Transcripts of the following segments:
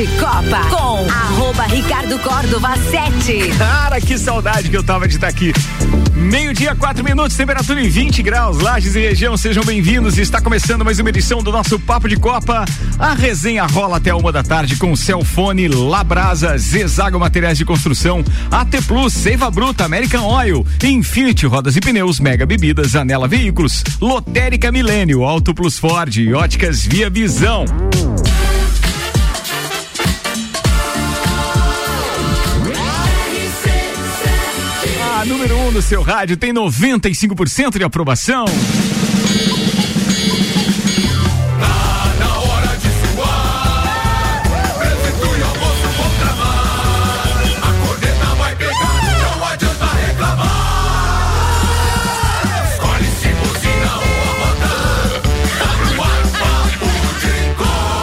de Copa com arroba Ricardo Córdova 7. Cara, que saudade que eu tava de estar aqui. Meio-dia, quatro minutos, temperatura em 20 graus, Lages e região, sejam bem-vindos. Está começando mais uma edição do nosso Papo de Copa. A resenha rola até uma da tarde com Celfone, Labrasa, Zezago Materiais de Construção, AT Plus, Seiva Bruta, American Oil, Infinity Rodas e Pneus, Mega Bebidas, Anela Veículos, Lotérica Milênio, Auto Plus Ford e Óticas Via Visão. Número 1 um no seu rádio tem 95% de aprovação.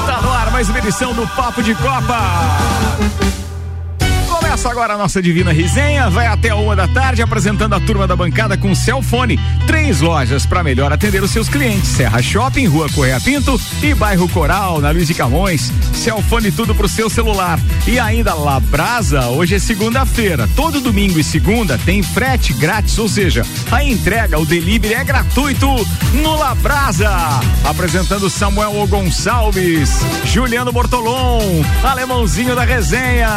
Tá mais uma edição do Papo de Copa. Começa agora a nossa divina resenha, vai até uma da tarde apresentando a turma da bancada com Celfone. Três lojas para melhor atender os seus clientes: Serra Shopping, Rua Correia Pinto e Bairro Coral, na Luiz de Camões. Celfone tudo pro seu celular. E ainda Labrasa, hoje é segunda-feira. Todo domingo e segunda tem frete grátis, ou seja, a entrega, o delivery é gratuito no Labrasa. Apresentando Samuel Gonçalves, Juliano Bortolom, alemãozinho da resenha.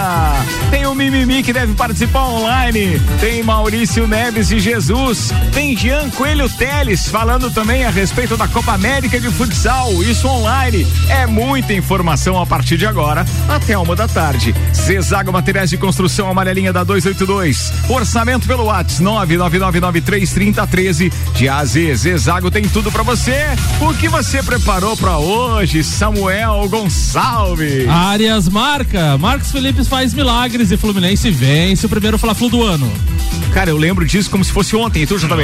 Tem o Mimimi que deve participar online. Tem Maurício Neves de Jesus. Tem Jean Coelho Teles falando também a respeito da Copa América de Futsal. Isso online. É muita informação a partir de agora até uma da tarde. Zezago Materiais de Construção Amarelinha da 282. Orçamento pelo WhatsApp 999933013. De AZ, Zezago tem tudo para você. O que você preparou para hoje, Samuel Gonçalves? Áreas marca. Marcos Felipe faz milagres e Fluminense vence o primeiro Fla-Flu do ano. Cara, eu lembro disso como se fosse ontem, tu já tá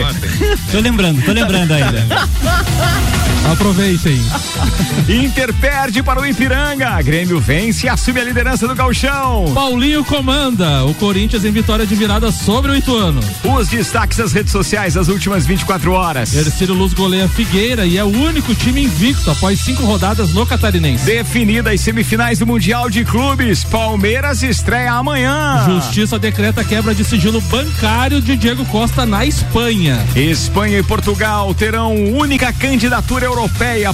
Tô lembrando, tô lembrando ainda. Aproveitem. Inter perde para o Ipiranga. Grêmio vence e assume a liderança do Galchão. Paulinho comanda. O Corinthians em vitória de virada sobre o Ituano. Os destaques das redes sociais das últimas 24 horas. Terceiro Luz goleia Figueira e é o único time invicto após cinco rodadas no Catarinense. Definidas as semifinais do Mundial de Clubes. Palmeiras estreia amanhã. Justiça decreta quebra de sigilo bancário de Diego Costa na Espanha. Espanha e Portugal terão única candidatura europeia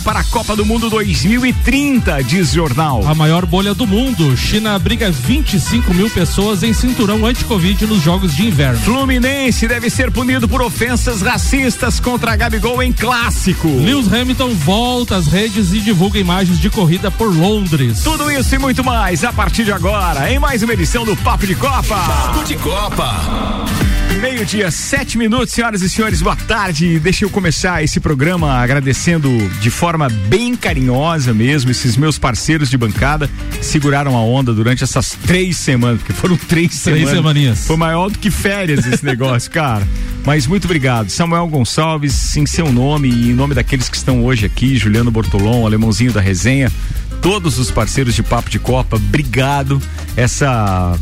para a Copa do Mundo 2030, diz jornal. A maior bolha do mundo. China abriga 25 mil pessoas em cinturão anti-Covid nos Jogos de Inverno. Fluminense deve ser punido por ofensas racistas contra Gabigol em clássico. Lewis Hamilton volta às redes e divulga imagens de corrida por Londres. Tudo isso e muito mais a partir de agora, em mais uma edição do Papo de Copa. Papo de Copa. Meio-dia, sete minutos, senhoras e senhores, boa tarde. Deixa eu começar esse programa agradecendo de forma bem carinhosa mesmo esses meus parceiros de bancada que seguraram a onda durante essas três semanas, porque foram três, três semanas. semaninhas. Foi maior do que férias esse negócio, cara. Mas muito obrigado. Samuel Gonçalves, em seu nome e em nome daqueles que estão hoje aqui, Juliano Bortolom, alemãozinho da resenha, todos os parceiros de Papo de Copa, obrigado. Essa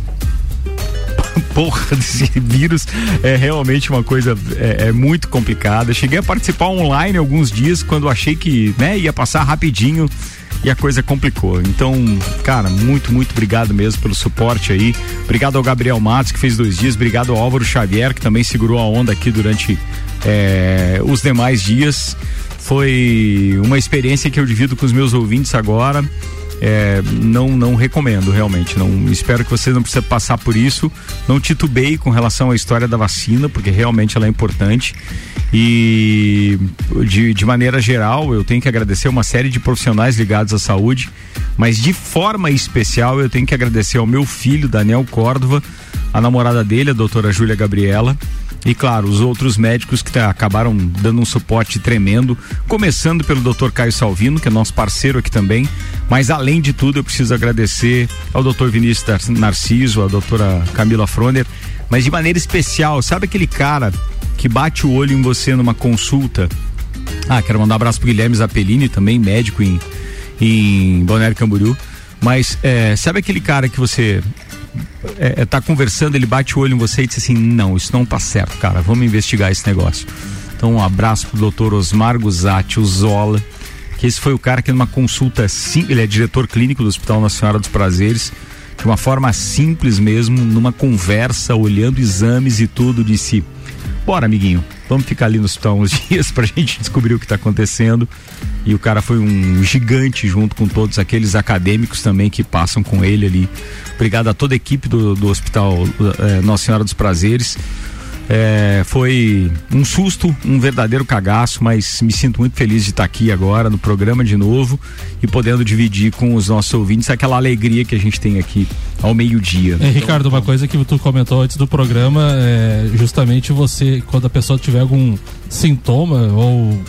porra desse vírus é realmente uma coisa é, é, muito complicada. Cheguei a participar online alguns dias quando achei que né, ia passar rapidinho e a coisa complicou. Então, cara, muito, muito obrigado mesmo pelo suporte aí. Obrigado ao Gabriel Matos, que fez dois dias. Obrigado ao Álvaro Xavier, que também segurou a onda aqui durante é, os demais dias. Foi uma experiência que eu divido com os meus ouvintes agora é, não não recomendo realmente. Não espero que você não precise passar por isso. Não titubeie com relação à história da vacina, porque realmente ela é importante. E de, de maneira geral, eu tenho que agradecer uma série de profissionais ligados à saúde, mas de forma especial eu tenho que agradecer ao meu filho, Daniel Córdova, a namorada dele, a doutora Júlia Gabriela, e claro, os outros médicos que acabaram dando um suporte tremendo, começando pelo Dr. Caio Salvino, que é nosso parceiro aqui também. Mas além de tudo, eu preciso agradecer ao Dr. Vinícius Narciso, à doutora Camila Froner, mas de maneira especial, sabe aquele cara que bate o olho em você numa consulta? Ah, quero mandar um abraço pro Guilherme Zappellini, também médico em, em Balneário Camboriú. Mas é, sabe aquele cara que você é, é, tá conversando, ele bate o olho em você e diz assim: não, isso não tá certo, cara, vamos investigar esse negócio. Então, um abraço pro doutor Osmar Guzatti, o Zola, que esse foi o cara que numa consulta sim, ele é diretor clínico do Hospital Nossa Senhora dos Prazeres, de uma forma simples mesmo, numa conversa, olhando exames e tudo, disse: Bora, amiguinho, vamos ficar ali no hospital uns dias pra gente descobrir o que tá acontecendo. E o cara foi um gigante junto com todos aqueles acadêmicos também que passam com ele ali. Obrigado a toda a equipe do, do Hospital eh, Nossa Senhora dos Prazeres. É, foi um susto, um verdadeiro cagaço, mas me sinto muito feliz de estar aqui agora no programa de novo e podendo dividir com os nossos ouvintes aquela alegria que a gente tem aqui ao meio-dia. Ricardo, uma coisa que tu comentou antes do programa é justamente você, quando a pessoa tiver algum sintoma ou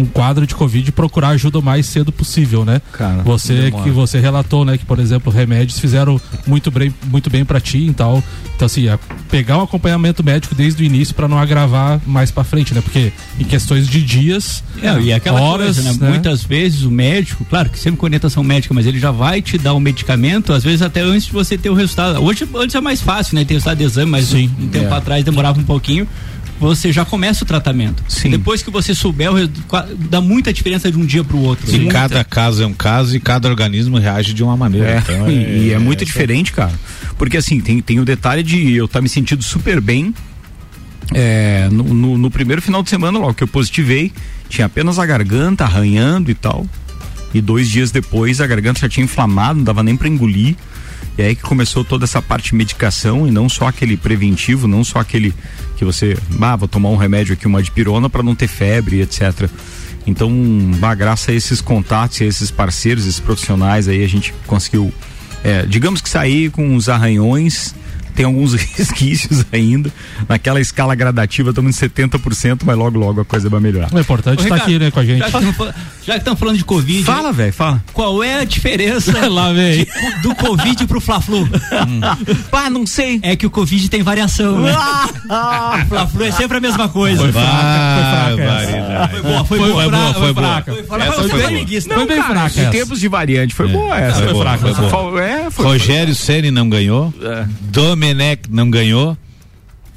um quadro de Covid, procurar ajuda o mais cedo possível, né? Cara, você que você relatou, né, que por exemplo, remédios fizeram muito bem, muito bem para ti e tal. Então assim, é pegar um acompanhamento médico desde o início para não agravar mais para frente, né? Porque em questões de dias, é, e aquela horas, coisa, né? né? Muitas vezes o médico, claro que sempre com orientação médica, mas ele já vai te dar o medicamento, às vezes até antes de você ter o resultado. Hoje, antes é mais fácil, né? Ter o resultado de exame, mas Sim, um tempo é. atrás demorava um pouquinho. Você já começa o tratamento. Sim. Depois que você souber, dá muita diferença de um dia para o outro. E Muita. cada caso é um caso e cada organismo reage de uma maneira. É, Então, e, e é muito diferente, cara. Porque assim, tem, tem o detalhe de eu estar me sentindo super bem. é, no, no- no primeiro final de semana, logo que eu positivei, tinha apenas a garganta arranhando e tal. E dois dias depois a garganta já tinha inflamado, não dava nem para engolir. E aí que começou toda essa parte de medicação e não só aquele preventivo, não só aquele que você, ah, vou tomar um remédio aqui, uma dipirona para não ter febre, etc. Então, bah, graças a esses contatos, a esses parceiros, esses profissionais aí, a gente conseguiu, é, digamos que sair com uns arranhões, tem alguns resquícios ainda, naquela escala gradativa, estamos em 70%, mas logo, logo a coisa vai melhorar. o importante Ricardo, aqui, né, com a gente. Já que estamos falando de Covid, Fala, velho, fala. qual é a diferença Lá de- do Covid pro Fla-Flu? Pá, não sei. É que o Covid tem variação, né? o Fla-Flu é sempre a mesma coisa. Foi fraca, foi fraca. Foi boa, foi, Foi, boa. foi boa, fraca. Foi, foi, bem fraca Em tempos de variante, foi boa essa. foi É, foi. Rogério Ceni não ganhou, É. Domenech não ganhou,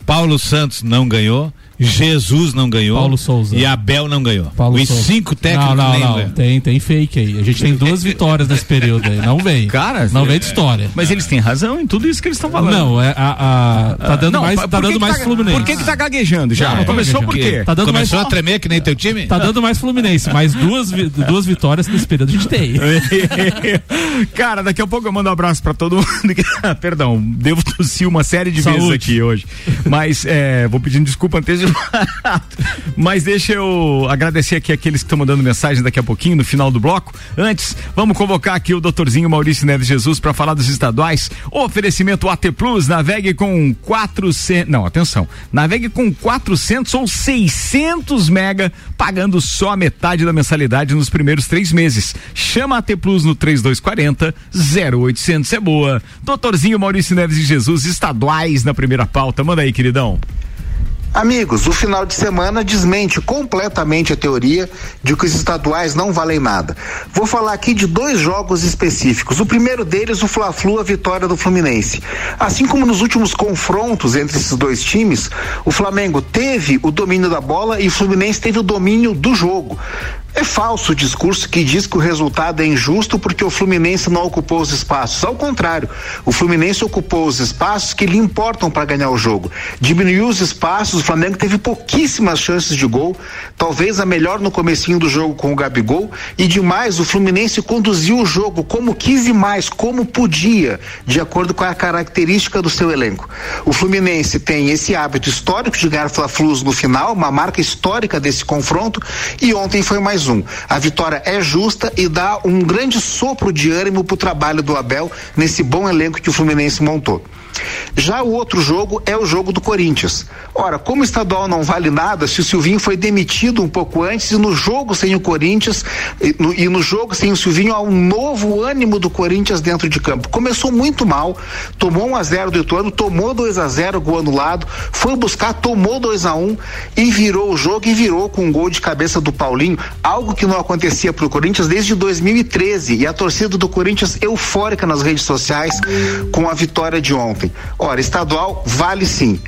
Paulo Santos não ganhou, Jesus não ganhou, Paulo Souza. e Abel não ganhou. Paulo Os Souza. cinco técnicos Não, não, não. Tem, tem fake aí. A gente tem duas vitórias nesse período aí. Não vem. Cara, não vem é- de história. Mas eles têm razão em tudo isso que eles estão falando. Não, é a, a- tá dando Não, mais, tá que dando que mais tá- Fluminense. Por que que tá gaguejando já? Tô Começou por quê? Tá dando Começou mais a tremer que nem teu time? Tá dando mais Fluminense, mas duas, duas vitórias nesse período a gente tem. Cara, daqui a pouco eu mando um abraço pra todo mundo. que- Perdão, devo tossir uma série de vezes Saúde. aqui hoje. Mas é, vou pedindo desculpa antecipada. Mas deixa eu agradecer aqui aqueles que estão mandando mensagem daqui a pouquinho, no final do bloco. Antes, vamos convocar aqui o doutorzinho Maurício Neves Jesus para falar dos estaduais. Oferecimento AT Plus, navegue com 400. Não, atenção. Navegue com 400 ou 600 mega, pagando só a metade da mensalidade nos primeiros três meses. Chama AT Plus no 3240 0800 é boa. Doutorzinho Maurício Neves Jesus, estaduais na primeira pauta. Manda aí, queridão. Amigos, o final de semana desmente completamente a teoria de que os estaduais não valem nada. Vou falar aqui de dois jogos específicos. O primeiro deles, o Fla-Flu, a vitória do Fluminense. Assim como nos últimos confrontos entre esses dois times, o Flamengo teve o domínio da bola e o Fluminense teve o domínio do jogo. É falso o discurso que diz que o resultado é injusto porque o Fluminense não ocupou os espaços. Ao contrário, o Fluminense ocupou os espaços que lhe importam para ganhar o jogo. Diminuiu os espaços, o Flamengo teve pouquíssimas chances de gol, talvez a melhor no comecinho do jogo com o Gabigol, e demais o Fluminense conduziu o jogo como quis e mais, como podia, de acordo com a característica do seu elenco. O Fluminense tem esse hábito histórico de ganhar Fla-Flus no final, uma marca histórica desse confronto, e ontem foi mais um. A vitória é justa e dá um grande sopro de ânimo para o trabalho do Abel nesse bom elenco que o Fluminense montou. Já o outro jogo é o jogo do Corinthians. Ora, como o estadual não vale nada, se o Silvinho foi demitido um pouco antes e no jogo sem o Corinthians e no, e no jogo sem o Silvinho há um novo ânimo do Corinthians dentro de campo. Começou muito mal, tomou 1 a 0 do Ituano, tomou 2 a 0 gol anulado, foi buscar, tomou 2 a 1 e virou o jogo e virou com um gol de cabeça do Paulinho, algo que não acontecia para o Corinthians desde 2013 e a torcida do Corinthians eufórica nas redes sociais com a vitória de ontem. Ora, estadual vale sim.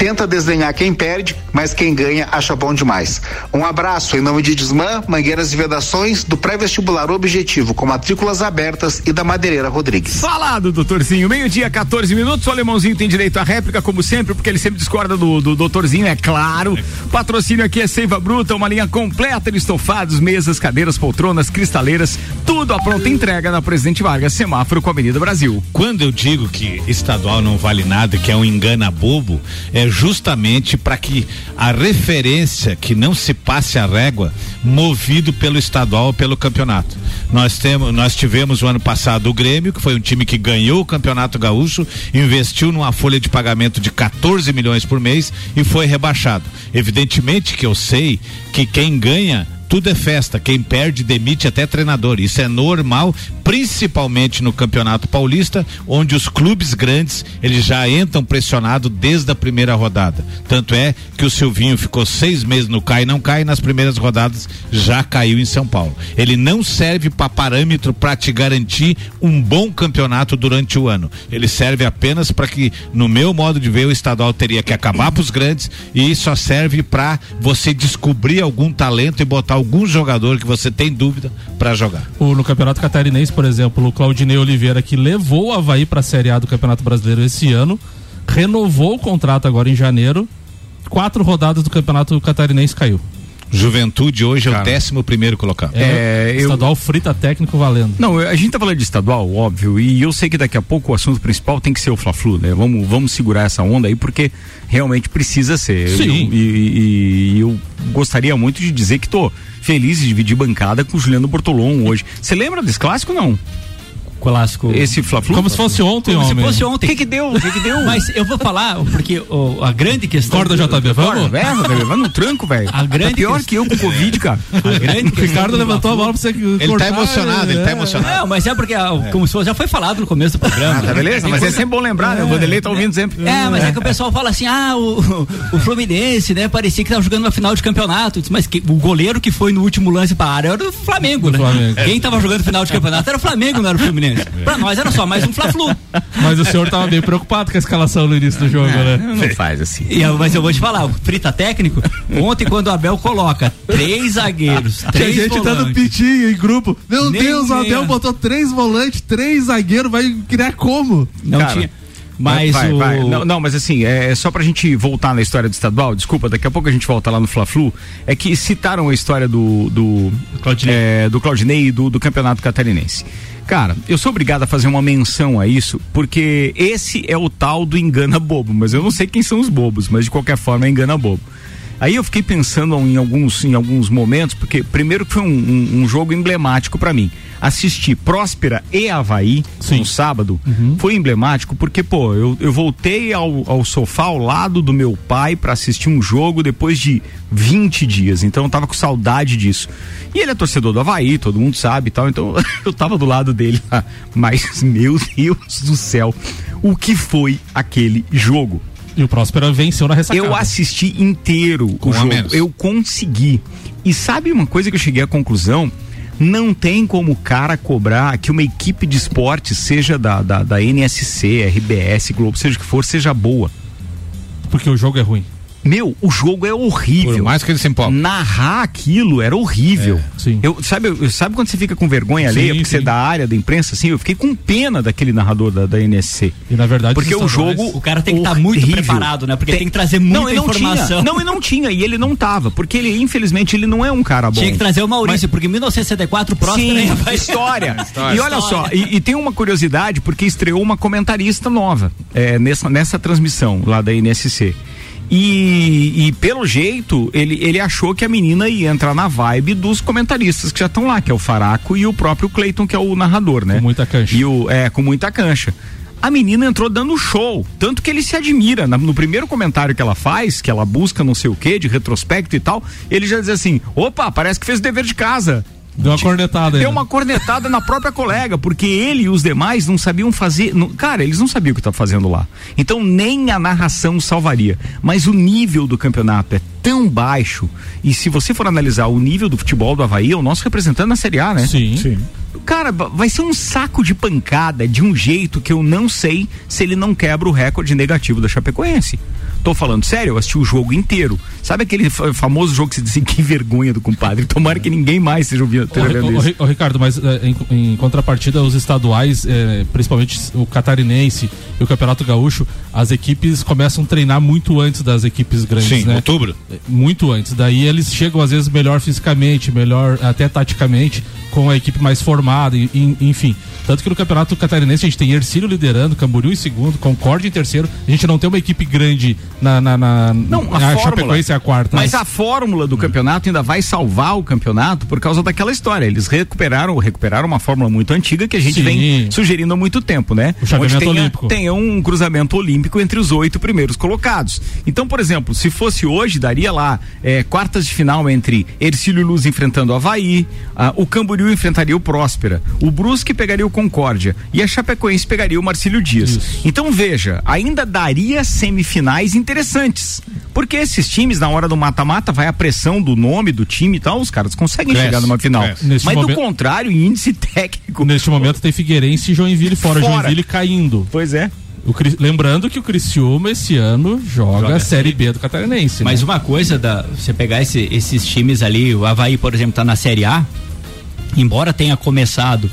Tenta desdenhar quem perde, mas quem ganha acha bom demais. Um abraço em nome de Desmã, Mangueiras e Vedações, do pré-vestibular Objetivo, com matrículas abertas e da Madeireira Rodrigues. Falado, doutorzinho. Meio-dia, 14 minutos. O alemãozinho tem direito à réplica, como sempre, porque ele sempre discorda do, do doutorzinho, é claro. Patrocínio aqui é Seiva Bruta, uma linha completa de estofados, mesas, cadeiras, poltronas, cristaleiras, tudo à pronta entrega na Presidente Vargas, semáforo com a Avenida Brasil. Quando eu digo que estadual não vale nada, que é um engana bobo, é justamente para que a referência que não se passe a régua movido pelo estadual pelo campeonato. Nós temos, nós tivemos o ano passado o Grêmio, que foi um time que ganhou o Campeonato Gaúcho, investiu numa folha de pagamento de 14 milhões por mês e foi rebaixado. Evidentemente que eu sei que quem ganha tudo é festa. Quem perde demite até treinador. Isso é normal, principalmente no Campeonato Paulista, onde os clubes grandes eles já entram pressionados desde a primeira rodada. Tanto é que o Silvinho ficou seis meses no cai não cai nas primeiras rodadas já caiu em São Paulo. Ele não serve para parâmetro para te garantir um bom campeonato durante o ano. Ele serve apenas para que, no meu modo de ver, o estadual teria que acabar para os grandes e só serve para você descobrir algum talento e botar algum jogador que você tem dúvida para jogar. O, no Campeonato Catarinense, por exemplo, o Claudinei Oliveira, que levou o Havaí para a Série A do Campeonato Brasileiro esse ano, renovou o contrato agora em janeiro. Quatro rodadas do Campeonato Catarinense caiu. Juventude hoje é Cara. o décimo primeiro colocado. É, eu- estadual frita técnico valendo. Não, a gente tá falando de estadual, óbvio, e eu sei que daqui a pouco o assunto principal tem que ser o Fla-Flu, né? Vamos, vamos segurar essa onda aí, porque realmente precisa ser. Sim. Eu- e, e- e eu gostaria muito de dizer que tô feliz de dividir bancada com o Juliano Bortolom hoje. Você lembra desse clássico não? Clássico. Esse Fla-Flu? Como se fosse ontem, Como se homem. fosse O ontem. que que deu? O que que deu? Mas eu vou falar, porque o- a grande questão. Corda do- JB, Bora, vamos? velho, velho, vai no tranco, velho. A grande Tá pior questão- que eu com Covid, cara. A grande O Ricardo do levantou a bola pra você Ele cortar, tá emocionado, ele tá é. emocionado. Não, mas é porque, ah, como se fosse, já foi falado no começo do programa. Ah, tá beleza? Mas é sempre bom lembrar, né? O Vanderlei tá ouvindo sempre. É, mas é que o pessoal fala assim, ah, o, o Fluminense, né, parecia que tava jogando uma final de campeonato. Mas que- o goleiro que foi no último lance pra área era o Flamengo, né? Flamengo. Quem tava jogando final de campeonato era o Flamengo, não era o Fluminense. Pra nós era só mais um Fla-Flu. Mas o senhor tava bem preocupado com a escalação no início do jogo, né? Não faz assim. E eu- mas eu vou te falar, o frita técnico, ontem quando o Abel coloca três zagueiros, três gente dando volantes, pitinho em grupo. Meu Nem Deus, o. Abel botou três volantes, três zagueiros, vai criar como? não Cara, tinha. Mas vai, o... vai. Não, não, mas assim, é, é só pra gente voltar na história do estadual, desculpa, daqui a pouco a gente volta lá no Fla-Flu, é que citaram a história do do Claudinei. é, do Claudinei e do, do Campeonato Catarinense. Cara, eu sou obrigado a fazer uma menção a isso, porque esse é o tal do engana bobo, mas eu não sei quem são os bobos, mas de qualquer forma é engana bobo. Aí eu fiquei pensando em alguns, em alguns momentos, porque primeiro que foi um, um- um jogo emblemático pra mim. Assistir Próspera e Havaí Sim. no sábado foi emblemático porque, pô, eu, eu voltei ao, ao sofá ao lado do meu pai pra assistir um jogo depois de 20 dias. Então eu tava com saudade disso. E ele é torcedor do Havaí, todo mundo sabe e tal. Então eu tava do lado dele lá. Mas, meu Deus do céu, o que foi aquele jogo? E o Próspera venceu na ressacada. Eu assisti inteiro Com o jogo. menos. Eu consegui. E sabe uma coisa que eu cheguei à conclusão? Não tem como o cara cobrar que uma equipe de esporte, seja da, da, da NSC, RBS, Globo, seja o que for, seja boa. Porque o jogo é ruim. Meu, o jogo é horrível. Por mais que ele se empolgue. Narrar aquilo era horrível. sim. Eu, sabe, eu- sabe quando você fica com vergonha alheia, Sim, porque você é sim. da área da imprensa, assim? Eu fiquei com pena daquele narrador da, da NSC. E na verdade, Porque o jogo. O cara tem que estar muito horrível. preparado, né? Porque tem, que trazer muita não, não informação. Tinha. Não, e não tinha, e ele não tava, porque ele, infelizmente, ele não é um cara bom. Tinha que trazer o Maurício, porque em 1964 o Próspera Sim, vai- história. E olha História. só, e, e tem uma curiosidade, porque estreou uma comentarista nova é, nessa, nessa transmissão lá da NSC. E, e pelo jeito, ele, ele achou que a menina ia entrar na vibe dos comentaristas que já estão lá, que é o Faraco e o próprio Cleiton, que é o narrador, né? Com muita cancha. E o, é, com muita cancha. A menina entrou dando show, tanto que ele se admira. No primeiro comentário que ela faz, que ela busca não sei o que, de retrospecto e tal, ele já diz assim: opa, parece que fez o dever de casa. Deu uma cornetada aí. Deu uma cornetada na própria colega, porque ele e os demais não sabiam fazer. não- cara, eles não sabiam o que estavam fazendo lá. Então nem a narração salvaria. Mas o nível do campeonato é tão baixo. E se você for analisar o nível do futebol do Havaí, é o nosso representante na Série A, né? Sim. Cara, ba- vai ser um saco de pancada de um jeito que eu não sei se ele não quebra o recorde negativo da Chapecoense. Tô falando sério, eu assisti o jogo inteiro. Sabe aquele fa- famoso jogo que você diz assim, que vergonha do compadre? Tomara que ninguém mais seja ouvindo Ô, Ricardo, mas eh, em, em contrapartida, os estaduais, eh, principalmente o catarinense e o Campeonato Gaúcho, as equipes começam a treinar muito antes das equipes grandes, Sim, né? outubro. Muito antes. Daí eles chegam às vezes melhor fisicamente, melhor até taticamente, com a equipe mais formada, e- e- enfim. Tanto que no Campeonato Catarinense a gente tem Ercílio liderando, Camboriú em segundo, Concórdia em terceiro. A gente não tem uma equipe grande na. na, na Não, a, a. Chapecoense é a quarta. Mas a fórmula do campeonato ainda vai salvar o campeonato por causa daquela história. Eles recuperaram, recuperaram uma fórmula muito antiga que a gente Sim. vem sugerindo há muito tempo, né? O Onde tenha, olímpico. tenha um cruzamento olímpico entre os oito primeiros colocados. Então, por exemplo, se fosse hoje, daria lá eh, quartas de final entre Ercílio Luz enfrentando o Havaí, ah, o Camboriú enfrentaria o Próspera, o Brusque pegaria o Concórdia e a Chapecoense pegaria o Marcílio Dias. Isso. Então veja, ainda daria semifinais interessantes. Porque esses times, na hora do mata-mata, vai a pressão do nome do time e tal, os caras conseguem Cresce, chegar numa final. Mas do momento- contrário, em índice técnico. Neste momento tem Figueirense e Joinville fora, Fora. Joinville caindo. Pois é. Cri- lembrando que o Criciúma esse ano joga, Joga a Série B do Catarinense. Mas né? uma coisa da você pegar esse- esses times ali, o Havaí, por exemplo, tá na Série A, embora tenha começado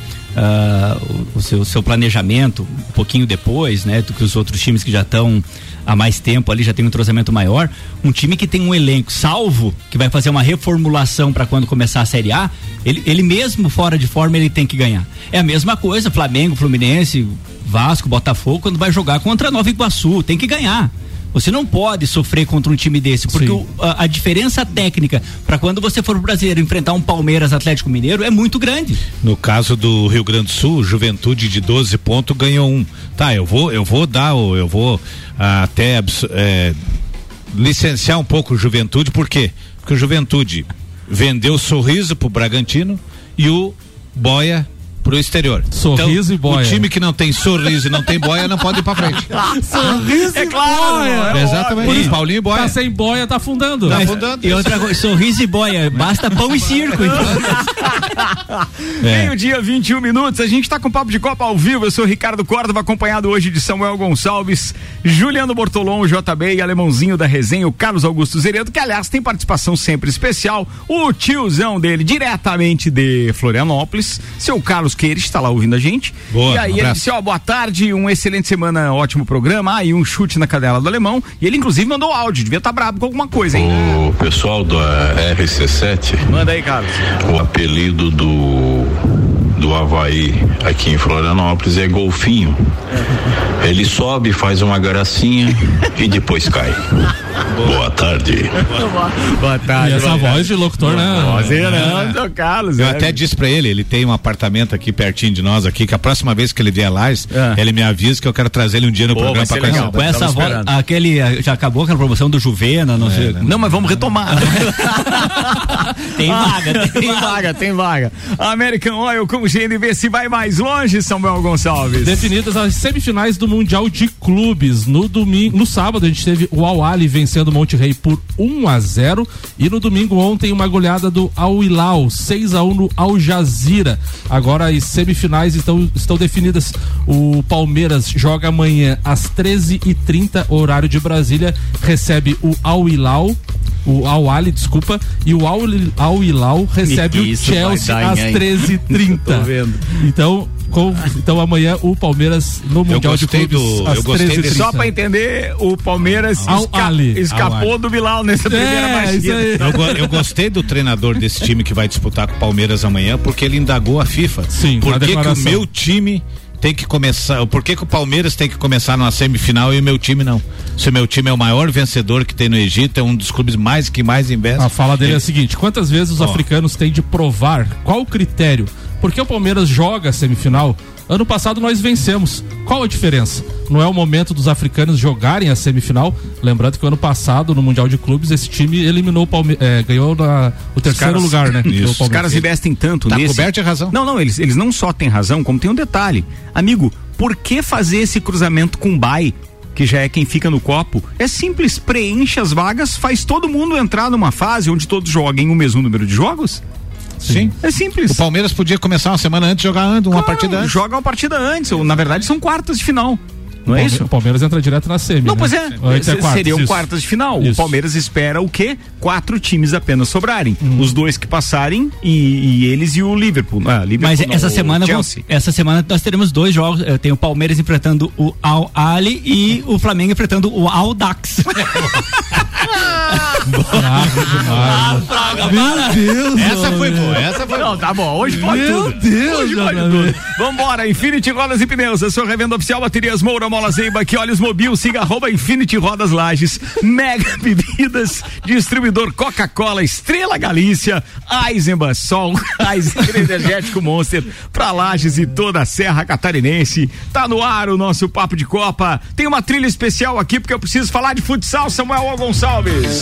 o, o seu, seu planejamento um pouquinho depois, né, do que os outros times que já estão há mais tempo ali, já tem um entrosamento maior, um time que tem um elenco salvo, que vai fazer uma reformulação para quando começar a Série A, ele, ele mesmo fora de forma ele tem que ganhar. É a mesma coisa, Flamengo, Fluminense, Vasco, Botafogo, quando vai jogar contra Nova Iguaçu, tem que ganhar. Você não pode sofrer contra um time desse, porque o- a, a diferença técnica para quando você for pro brasileiro enfrentar um Palmeiras Atlético Mineiro é muito grande. No caso do Rio Grande do Sul, Juventude de 12 pontos ganhou um. Tá, eu vou, eu vou dar, o- eu vou ah, até é, licenciar um pouco o Juventude, por quê? Porque o Juventude vendeu o sorriso pro Bragantino e o Boia pro exterior. Sorriso então, e Boia. O time que não tem sorriso e não tem boia não pode ir pra frente. Sorriso É claro, É exatamente. Por isso, Paulinho e boia. Tá sem boia, tá afundando. Tá afundando. E outra coisa, sorriso e boia, basta pão e circo. então. É. Meio-dia, 21 minutos. A gente tá com papo de Copa ao vivo. Eu sou o Ricardo Córdova, acompanhado hoje de Samuel Gonçalves, Juliano Bortolom, JB e alemãozinho da resenha, o Carlos Augusto Zeredo, que aliás tem participação sempre especial. O tiozão dele, diretamente de Florianópolis, seu Carlos Queires, está lá ouvindo a gente. Boa, e aí um ele disse: Ó, boa tarde, um excelente semana, ótimo programa. Ah, e um chute na cadela do alemão. E ele, inclusive, mandou áudio, devia estar brabo com alguma coisa, hein? O pessoal da RC7, Manda aí, Carlos. o apelido do do Havaí aqui em Florianópolis é Golfinho. Ele sobe, faz uma gracinha e depois cai. Boa tarde. Boa tarde. E essa voz de locutor, né? Vozeirão, Carlos. Eu é. até disse pra ele, ele tem um apartamento aqui pertinho de nós aqui, que a próxima vez que ele vier lá, É. ele me avisa que eu quero trazer ele um dia no Pô, programa pra conhecer. Com essa Tava voz, esperando. aquele, já acabou aquela promoção do Juvena, não sei. Não, mas vamos retomar. Tem vaga, tem vaga, tem vaga. American Oil com GNV se vai mais longe, Samuel Gonçalves. Definidas as semifinais do Mundial de Clubes. No domingo, no sábado a gente teve o Al Ali vencendo o Monte Rei por 1 a 0 e no domingo ontem uma goleada do Al Hilal 6 a 1 no Al Jazeera. Agora as semifinais estão, estão definidas. O Palmeiras joga amanhã às 13h30 horário de Brasília, recebe o Al Hilal o Al Ali, desculpa, e o Al, Al Hilal recebe o Chelsea às hein? 13h30. Tô vendo. Então, com- então amanhã o Palmeiras no Mundial de gostei Clubes do- às eu gostei 13h30. desse- Só pra entender, o Palmeiras Al esca- Ali. escapou Al do Bilal nessa primeira É, partida. isso aí. Eu, eu gostei do treinador desse time que vai disputar com o Palmeiras amanhã, porque ele indagou a FIFA. Sim, Por que, que o meu time tem que começar? Por que, que o Palmeiras tem que começar numa semifinal e o meu time não? Se o meu time é o maior vencedor que tem no Egito, é um dos clubes mais que mais investe. A fala dele é a Ele- seguinte: quantas vezes os Ó. africanos têm de provar? Qual o critério? Porque o Palmeiras joga a semifinal? Ano passado nós vencemos. Qual a diferença? Não é o momento dos africanos jogarem a semifinal? Lembrando que o ano passado, no Mundial de Clubes, esse time eliminou o Palmeiras. ganhou na- o terceiro caras- lugar, né? Isso. Os caras investem tanto Tá nesse. coberto razão. Não, não, eles, eles não só têm razão, como tem um detalhe. Amigo, por que fazer esse cruzamento com o Bay? Que já é quem fica no copo, é simples, preenche as vagas, faz todo mundo entrar numa fase onde todos joguem o mesmo número de jogos. Sim. É simples. O Palmeiras podia começar uma semana antes jogar uma Claro, partida antes. Joga uma partida antes, ou na verdade são quartas de final. Não é isso? O Palmeiras entra direto na semi. Não, né? pois é. Se- quartas, Seriam isso. quartas de final. O Isso. Palmeiras espera o quê? Quatro times apenas sobrarem. Uhum. Os dois que passarem e, e eles e o Liverpool. Ah, Liverpool Mas não, essa o semana, vão- Chelsea. essa semana nós teremos dois jogos. Tem o Palmeiras enfrentando o Al Ali e o Flamengo enfrentando o Al Dax. Fraco demais. Meu Deus. Essa foi boa, essa foi Não, tá bom. Hoje pode Meu tudo. Deus, Hoje pode tudo. Vambora, Infinity Rodas e Pneus. A sua revenda oficial Baterias Moura, Mola Zeiba, que olhos mobil, siga arroba Infinity Rodas Lages, Mega Bebidas, distribuidor Coca-Cola, Estrela Galícia, Eisenbahn, Sol, Eisenbahn Energético Monster, pra Lages e toda a Serra Catarinense. Tá no ar o nosso Papo de Copa. Tem uma trilha especial aqui porque eu preciso falar de futsal, Samuel Gonçalves.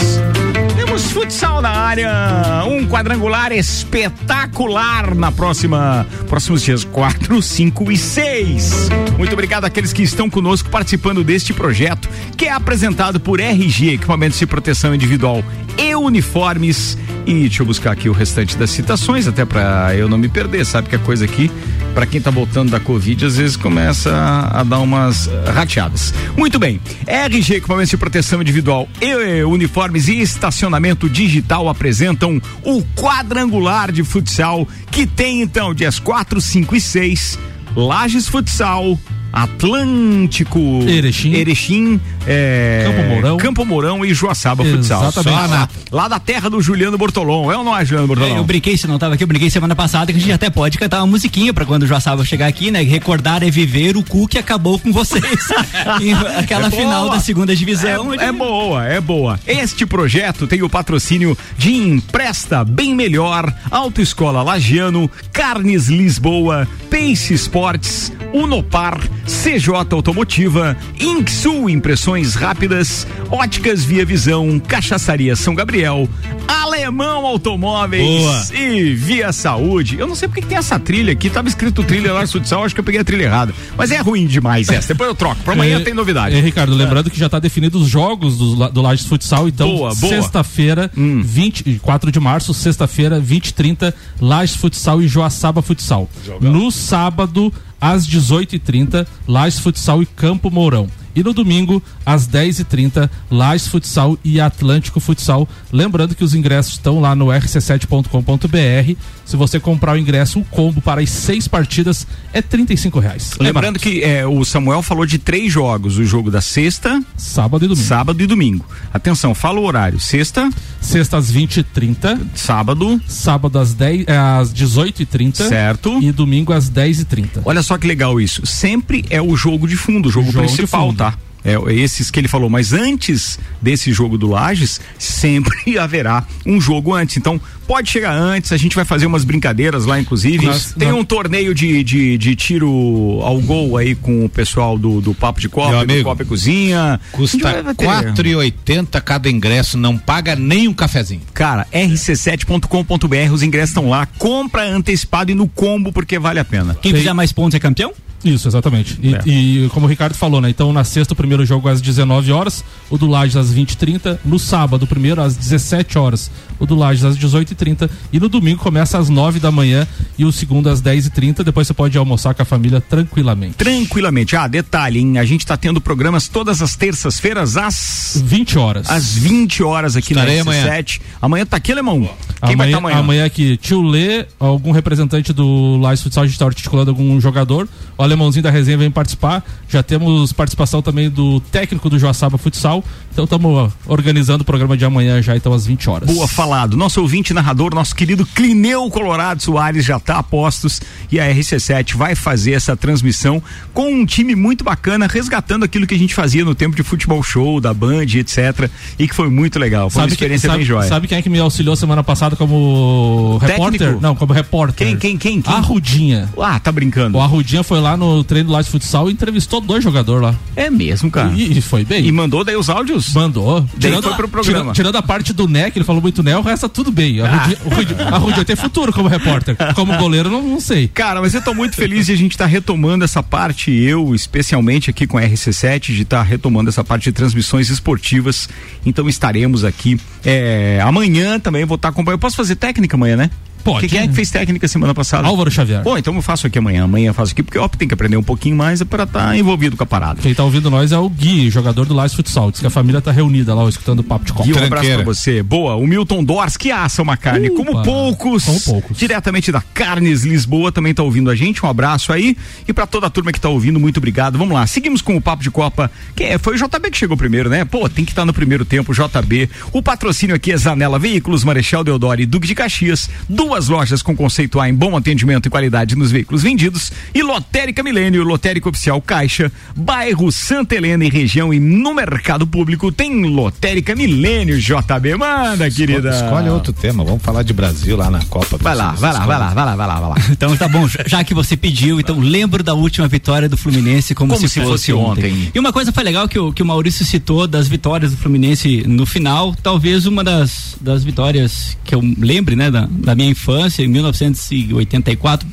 Temos futsal na área, um quadrangular espetacular na próxima, próximos dias 4, 5 e 6. Muito obrigado àqueles que estão conosco participando deste projeto, que é apresentado por RG, equipamentos de proteção individual e uniformes. E deixa eu buscar aqui o restante das citações, até pra eu não me perder, sabe que a coisa aqui, pra quem tá voltando da Covid, às vezes começa a, a dar umas eh, rateadas. Muito bem, RG Equipamentos de Proteção Individual e eh, Uniformes e Estacionamento Digital apresentam o quadrangular de futsal, que tem então dias 4, 5 e 6, Lages Futsal, Atlântico, Erechim. Erechim é, Campo Mourão. Campo Mourão e Joaçaba Futsal. Exatamente. Na- lá da terra do Juliano Bortolom. É ou não é, Juliano É, Bortolom? eu brinquei, se não tava aqui, eu brinquei semana passada que a gente até pode cantar uma musiquinha pra quando o Joaçaba chegar aqui, né? Recordar é viver o cu que acabou com vocês. Aquela É final da segunda divisão. É, é boa, é boa. Este projeto tem o patrocínio de Empresta Bem Melhor, Autoescola Lagiano, Carnes Lisboa, Pace Esportes, Unopar, CJ Automotiva, Inksul Impressões Rápidas, Óticas Via Visão, Cachaçaria São Gabriel, Alemão Automóveis Boa. e Via Saúde. Eu não sei porque que tem essa trilha aqui, tava escrito trilha lá futsal, acho que eu peguei a trilha errada. Mas é ruim demais essa, depois eu troco. Pra amanhã É, tem novidade. É, Ricardo, lembrando que já está definido os jogos do, do Lages Futsal, então sexta-feira, Hum. 24 de março, sexta-feira, 20 e 30, Lages Futsal e Joaçaba Futsal. No sábado, às 18h30, Lages Futsal e Campo Mourão. E no domingo, às 10h30, Lages Futsal e Atlântico Futsal. Lembrando que os ingressos estão lá no rc7.com.br. Se você comprar o ingresso, o combo para as seis partidas é 35 reais. Lembrando que é, o Samuel falou de três jogos: o jogo da sexta, Sábado e domingo. sábado e domingo. Atenção, fala o horário: sexta, Sexta às 20h30, sábado, sábado às, 10, eh, às 18h30 certo? e domingo às 10h30. Olha só que legal isso. Sempre é o jogo de fundo, o jogo, Jogo de principal, tá? É, esses que ele falou, mas antes desse jogo do Lages, sempre haverá um jogo antes. Então, pode chegar antes, a gente vai fazer umas brincadeiras lá, inclusive. Nós- Tem nós- um torneio de, de, de tiro ao gol aí com o pessoal do, do Papo de Copa, Meu do amigo, Copa e Cozinha. Custa A gente vai ter- R$ cada ingresso, não paga nem um cafezinho. Cara, rc7.com.br, os ingressos estão lá. Compra antecipado e no combo, porque vale a pena. Quem fizer mais pontos é campeão? Isso, exatamente. E, É. e como o Ricardo falou, né? Então, na sexta, o primeiro jogo às 19 horas, o do Lages às 20h30. No sábado, o primeiro às 17 horas, o do Lages às 18h30. E no domingo começa às 9 da manhã e o segundo às 10h30. Depois você pode almoçar com a família tranquilamente. Tranquilamente. Ah, detalhe, hein? A gente tá tendo programas todas as terças-feiras às 20 horas. às 20 horas aqui Estarei na amanhã. S7. Amanhã tá aqui, Alemão. Quem vai amanhã, estar amanhã? amanhã aqui, tio Lê, algum representante do Lages Futsal, a gente tá articulando algum jogador. O alemãozinho da resenha vem participar. Já temos participação também do técnico do Joaçaba Futsal. Então estamos organizando o programa de amanhã já, então às 20 horas. Boa, falado. Nosso ouvinte narrador, nosso querido Clineu Colorado Soares já tá a postos e a RC7 vai fazer essa transmissão com um time muito bacana, resgatando aquilo que a gente fazia no tempo de futebol show, da Band, etc. E que foi muito legal. Foi uma experiência sabe, bem joia. Sabe quem é que me auxiliou semana passada como repórter? Técnico? Não, como repórter. Quem, quem, quem? quem? A Rudinha. Ah, tá brincando. O Arrudinha foi lá no treino do Lages Futsal e entrevistou dois jogadores lá. É mesmo, cara. E, e foi bem. E mandou daí os áudios? Mandou. Daí foi pro programa. Tirando, tirando a parte do Né, que ele falou muito Né, o resto tá tudo bem. A o Rudi- a tem futuro como repórter. Como goleiro, não, não sei. Cara, mas eu tô muito feliz de a gente estar retomando essa parte, eu especialmente aqui com a RC7, de estar retomando essa parte de transmissões esportivas. Então estaremos aqui. é, amanhã também vou estar acompanhando. Eu posso fazer técnica amanhã, né? Pode. Quem é que fez técnica semana passada? Álvaro Xavier. Pô, então eu faço aqui amanhã. Amanhã eu faço aqui, porque ó, tem que aprender um pouquinho mais para estar tá envolvido com a parada. Quem tá ouvindo nós é o Gui, jogador do Lages Futsal. Diz que a família tá reunida lá, ó, escutando o papo de copa. Gui, um abraço pra você. Boa, o Milton Dors, que assa uma carne, Opa, como poucos. como poucos. Diretamente da Carnes Lisboa, também tá ouvindo a gente. Um abraço aí. E pra toda a turma que tá ouvindo, muito obrigado. Vamos lá, seguimos com o papo de Copa. Quem é? Foi o JB que chegou primeiro, né? Pô, tem que estar no primeiro tempo, JB. O patrocínio aqui é Zanela Veículos, Marechal Deodoro e Duque de Caxias. Duas lojas com conceito A em bom atendimento e qualidade nos veículos vendidos. E Lotérica Milênio, Lotérica Oficial Caixa, bairro Santa Helena e região e no mercado público tem Lotérica Milênio, JB. Manda, querida. Escolhe outro tema, vamos falar de Brasil lá na Copa. Vai lá, vai lá, vai lá, vai lá, vai lá, vai lá. Então tá bom, já- que você pediu, então lembro da última vitória do Fluminense como, Como se fosse ontem. E uma coisa foi legal que o, que o Maurício citou das vitórias do Fluminense no final, talvez uma das, das vitórias que eu lembre, né, da, da minha infância, em 1984.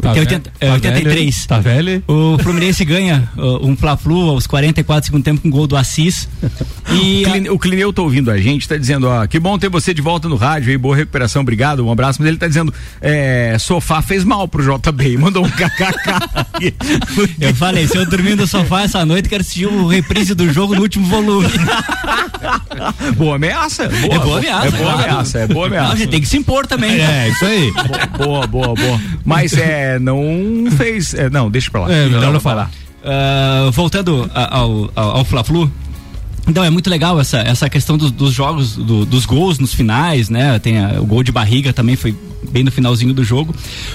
Tá que é velho? 80, é Tá 83. Tá velho? O Fluminense ganha uh, um Fla-Flu aos 44 segundo tempo com gol do Assis. E O, a- Cline- o Clineu tá ouvindo a gente, tá dizendo, ó, que bom ter você de volta no rádio aí, boa recuperação, obrigado, um abraço, mas ele tá dizendo, é, sofá fez mal pro JB, mandou um kkk. eu falei, se eu dormir no sofá essa noite, quero assistir o reprise do jogo no último volume. boa ameaça, boa, é boa ameaça. é boa claro. ameaça, é boa Não, a ameaça. gente tem que se impor também. É, isso aí. Boa, boa, boa. Mas é, não fez, é, não, deixa pra lá. É, melhor Então, não falar. Ah, voltando ao, ao, ao Fla-Flu. Então é muito legal essa, essa questão dos, dos jogos, do- dos gols nos finais, né? Tem a- o gol de barriga também foi bem no finalzinho do jogo.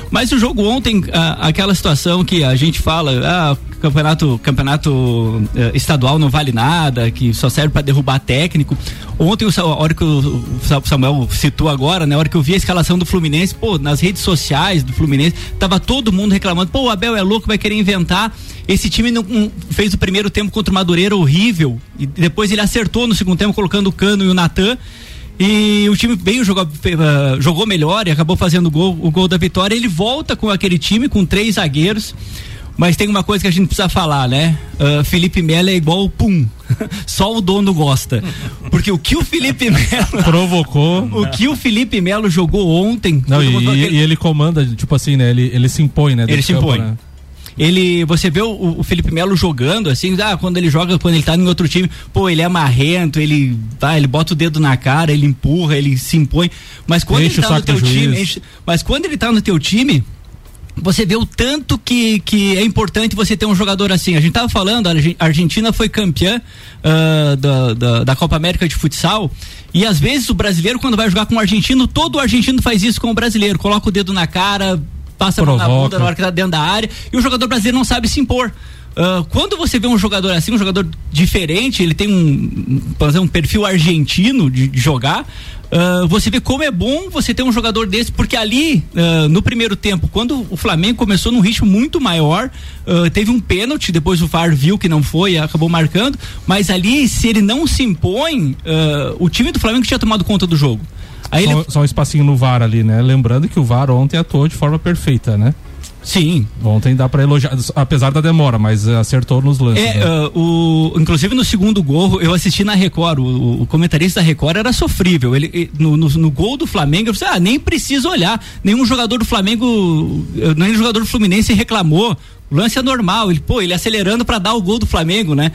Mas o jogo ontem, ah, aquela situação que a gente fala, ah, campeonato, campeonato eh, estadual não vale nada, que só serve para derrubar técnico. Ontem, o a hora que o o Samuel citou agora, né? A hora que eu vi a escalação do Fluminense, pô, nas redes sociais do Fluminense, tava todo mundo reclamando, pô, o Abel é louco, vai querer inventar. Esse time não, não- fez o primeiro tempo contra o Madureira horrível. E depois ele acertou no segundo tempo, colocando o Cano e o Natan. E o time veio jogou, ah, jogou melhor e acabou fazendo o gol, o gol da vitória. Ele volta com aquele time, com três zagueiros. Mas tem uma coisa que a gente precisa falar, né? Ah, Felipe Melo é igual o Pum. Só o dono gosta. Porque o que o Felipe Melo. Provocou. O que o Felipe Melo jogou ontem. Não, e, que e- ele comanda, tipo assim, né? Ele, ele se impõe, né? Ele se impõe. né? Ele, você vê o, o Felipe Melo jogando assim, ah, quando ele joga, quando ele tá em outro time, pô, ele é marrento, ele, ah, ele bota o dedo na cara, ele empurra, ele se impõe. Mas quando Enche ele o tá no teu time, enche- mas quando ele tá no teu time, você vê o tanto que, que é importante você ter um jogador assim. A gente tava falando, a Argen- a Argentina foi campeã ah, da, da, da Copa América de futsal. E às vezes o brasileiro, quando vai jogar com o argentino, todo argentino faz isso com o brasileiro. Coloca o dedo na cara, passa a mão na Provoca. bunda na hora que tá dentro da área. E o jogador brasileiro não sabe se impor. Ah, quando você vê um jogador assim, um jogador diferente, ele tem um, por exemplo, um perfil argentino de, de jogar, ah, você vê como é bom você ter um jogador desse, porque ali, ah, no primeiro tempo, quando o Flamengo começou num ritmo muito maior, teve um pênalti, depois o VAR viu que não foi e acabou marcando, mas ali, se ele não se impõe, o time do Flamengo tinha tomado conta do jogo. Aí Só, ele, só um espacinho no VAR ali, né? Lembrando que o VAR ontem atuou de forma perfeita, né? sim, Ontem dá pra elogiar, apesar da demora, mas eh, acertou nos lances. É, né? ah, o, inclusive no segundo gol, eu assisti na Record, o, o comentarista da Record era sofrível. Ele, no, no, no gol do Flamengo, eu falei, ah, nem precisa olhar. Nenhum jogador do Flamengo, eh, nenhum jogador do Fluminense reclamou. O lance é normal, ele, pô, ele acelerando pra dar o gol do Flamengo, né?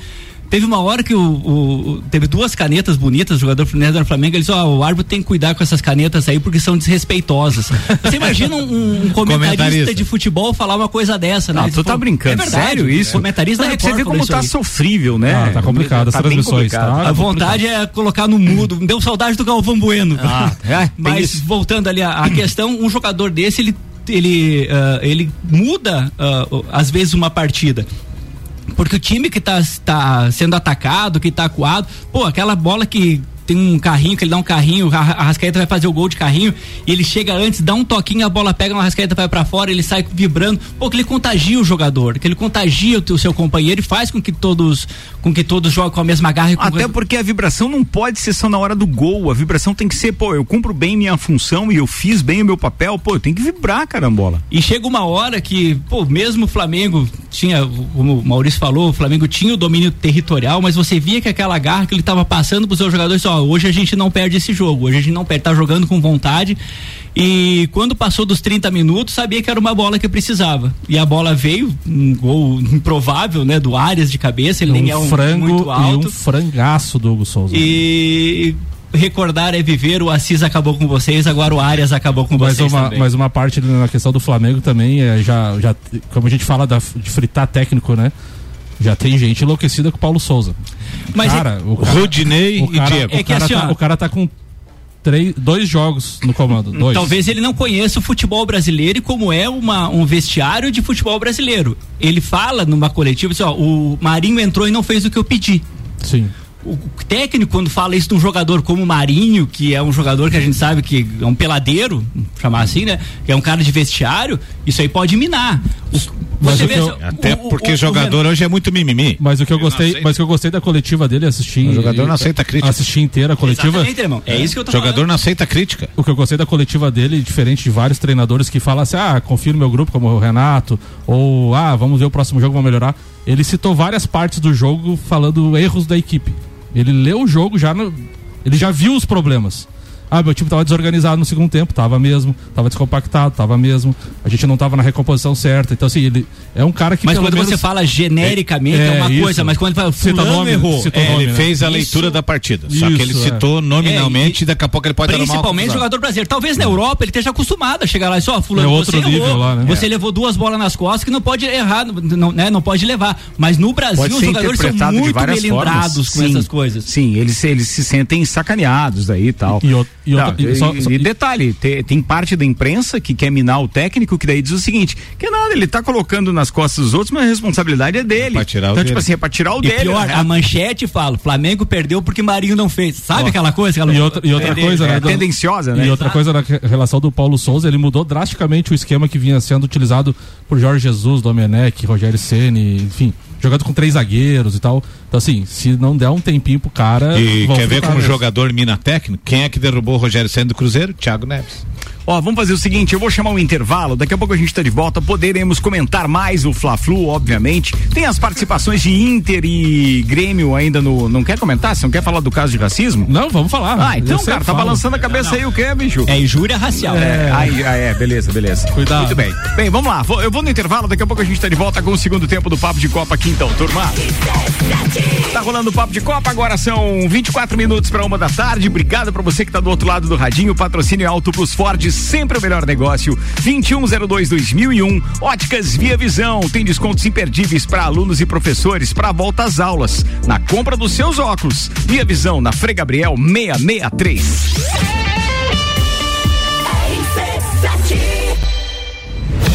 Teve uma hora que o, o- teve duas canetas bonitas, o jogador Fluminense do Flamengo, ele disse, ó, o árbitro tem que cuidar com essas canetas aí porque são desrespeitosas. Você imagina um, um comentarista, Comentarista. de futebol falar uma coisa dessa, né? Não, tu tá falou, brincando, é verdade, sério isso? Comentarista Não, da é você Record ver falou como tá aí. sofrível, né? Ah, tá complicado, as bem transmissões, complicado. tá? A vontade é colocar no mudo. Deu saudade do Galvão Bueno. Ah, é, Mas isso. voltando ali à, questão, um jogador desse, ele, ele, ah, ele muda, ah, às vezes, uma partida. Porque o time que tá, tá sendo atacado, que tá acuado, pô, aquela bola que tem um carrinho, que ele dá um carrinho, a a Arrascaeta vai fazer o gol de carrinho, e ele chega antes, dá um toquinho, a bola pega, a Arrascaeta vai pra fora, ele sai vibrando. Pô, que ele contagia o jogador, que ele contagia o, seu companheiro e faz com que todos, com que todos joguem com a mesma garra e com Até porque a vibração não pode ser só na hora do gol. A vibração tem que ser, pô, eu cumpro bem minha função e eu fiz bem o meu papel, pô, eu tenho que vibrar, carambola. E chega uma hora que, pô, mesmo o Flamengo tinha, como o Maurício falou, o Flamengo tinha o domínio territorial, mas você via que aquela garra que ele estava passando pros seus jogadores, ó, hoje a gente não perde esse jogo, hoje a gente não perde, tá jogando com vontade. E quando passou dos 30 minutos, sabia que era uma bola que precisava. E a bola veio, um gol improvável, né? Do Arias de cabeça, ele um nem é um frango muito alto. e um frangaço do Hugo Souza. E recordar é viver, o Assis acabou com vocês, agora o Arias acabou com Mas vocês uma, também. mas uma parte na questão do Flamengo também é já, já como a gente fala da, de fritar técnico, né? Já tem gente enlouquecida com o Paulo Souza. Mas cara, o cara, Rodinei o e cara, Diego. o É que cara assim, tá, ó, o cara tá com três, dois jogos no comando. Dois. Talvez ele não conheça o futebol brasileiro e como é uma, um vestiário de futebol brasileiro. Ele fala numa coletiva assim, ó, o Marinho entrou e não fez o que eu pedi. Sim. O técnico, quando fala isso de um jogador como o Marinho, que é um jogador que a gente sabe que é um peladeiro, chamar assim, né? Que é um cara de vestiário, isso aí pode minar. O- Mas você o eu- Até porque o- o jogador hoje é muito mimimi. Mas o que eu não gostei, mas o que eu gostei da coletiva dele, assisti. O jogador não aceita crítica. Assisti inteira a coletiva. Exatamente, irmão. É isso que eu tô Jogador falando. não aceita crítica. O que eu gostei da coletiva dele, diferente de vários treinadores que falam assim: ah, confio no meu grupo, como o Renato, ou ah, vamos ver o próximo jogo, vamos melhorar. Ele citou várias partes do jogo falando erros da equipe. Ele leu o jogo já no, Ele já viu os problemas. Ah, meu time tava desorganizado no segundo tempo, tava mesmo, tava descompactado, tava mesmo. A gente não tava na recomposição certa. Então, assim, ele é um cara que. Mas pelo quando menos- você fala genericamente é, É, uma isso. coisa, mas quando fala fulano nome, errou. cita é, nome, Ele né? fez a Isso- leitura da partida. Só que ele Isso, é. citou nominalmente É, e daqui a pouco ele pode dar Principalmente confusão. jogador brasileiro. Talvez na Europa ele esteja acostumado a chegar lá e só, fulano, É outro você nível errou, lá, né? Você É. levou duas bolas nas costas que não pode errar, não, né, não pode levar. Mas no Brasil Pode os jogadores são muito melindrados formas. com Sim, essas coisas. Sim, eles, eles se sentem sacaneados daí e tal. E, o- e Tá, outra- e só- e- só- e detalhe, te- tem parte da imprensa que quer minar o técnico, que daí diz o seguinte: que nada, ele tá colocando nas costas dos outros, mas a responsabilidade é dele. o então, dele. tipo assim, é pra tirar o E dele. pior, né? a manchete fala, Flamengo perdeu porque Marinho não fez. Sabe aquela coisa? Aquela... E outra, e outra É, coisa, é né? do- tendenciosa, né? E outra coisa na relação do Paulo Souza, ele mudou drasticamente o esquema que vinha sendo utilizado por Jorge Jesus, Domenech, Rogério Ceni, enfim, jogando com três zagueiros e tal. Então assim, se não der um tempinho pro cara, E quer ver como mesmo. jogador mina técnico? Quem é que derrubou o Rogério Senna do Cruzeiro? Thiago Neves. Ó, vamos fazer o seguinte, eu vou chamar um intervalo, daqui a pouco a gente tá de volta, poderemos comentar mais o Fla-Flu, obviamente. Tem as participações de Inter e Grêmio ainda no, não quer comentar? Você não quer falar do caso de racismo? Não, vamos falar. Ah, então, cara, tá falo. balançando a cabeça aí o que, bicho? É injúria racial. É, aí, ah, é, beleza, beleza. Cuidado. Muito bem. Bem, vamos lá. Vou- eu vou no intervalo, daqui a pouco a gente tá de volta com o segundo tempo do Papo de Copa aqui então, turma. Tá rolando o Papo de Copa, agora são 24 minutos para uma da tarde. Obrigado para você que tá do outro lado do radinho. Patrocínio Auto Plus Ford, sempre o melhor negócio. 2102-2001. Óticas Via Visão. Tem descontos imperdíveis para alunos e professores para volta às aulas. Na compra dos seus óculos. Via Visão na Frei Gabriel 663.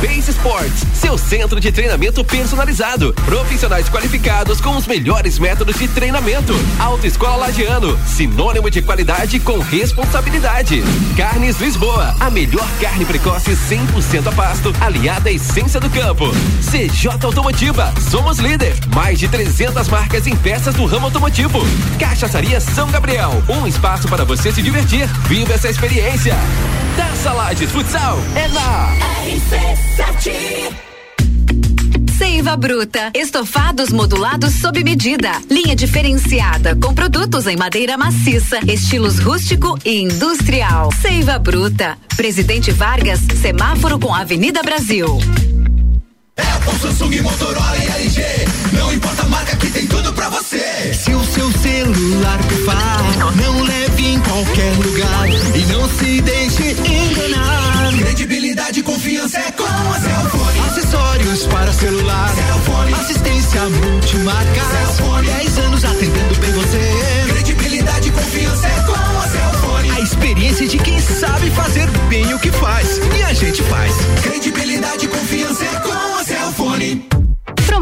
Base Sports, seu centro de treinamento personalizado. Profissionais qualificados com os melhores métodos de treinamento. Autoescola Lagiano, sinônimo de qualidade com responsabilidade. Carnes Lisboa, a melhor carne precoce 100% a pasto, aliada à essência do campo. CJ Automotiva, somos líder. Mais de 300 marcas em peças do ramo automotivo. Cachaçaria São Gabriel, um espaço para você se divertir. Viva essa experiência. Taça Lages Futsal é na Seiva Bruta. Estofados modulados sob medida. Linha diferenciada com produtos em madeira maciça, estilos rústico e industrial. Seiva Bruta. Presidente Vargas, semáforo com Avenida Brasil. Samsung, Motorola e LG. Não importa a marca que tem tudo pra você. Se o seu celular pifar, não leve em qualquer lugar e não se deixe enganar. Credibilidade e confiança é com a Cellfone. Acessórios para celular, Cellfone. assistência multimarca.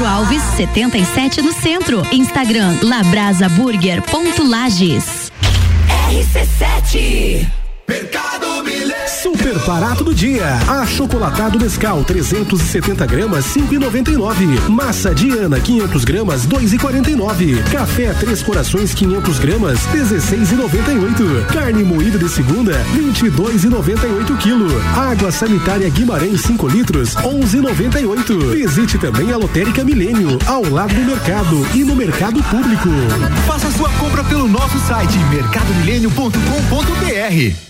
Castro Alves, 77 no centro. Instagram labrasaburger.lages. RC7 Mercado. Super barato do dia. Achocolatado Nescau 370 gramas 5,99. Massa Diana 500 gramas 2,49. Café Três Corações 500 gramas 16,98. Carne moída de segunda 22,98 quilo. Água sanitária Guimarães 5 litros 11,98. Visite também a Lotérica Milênio ao lado do mercado e no mercado público. Faça sua compra pelo nosso site mercadomilênio.com.br.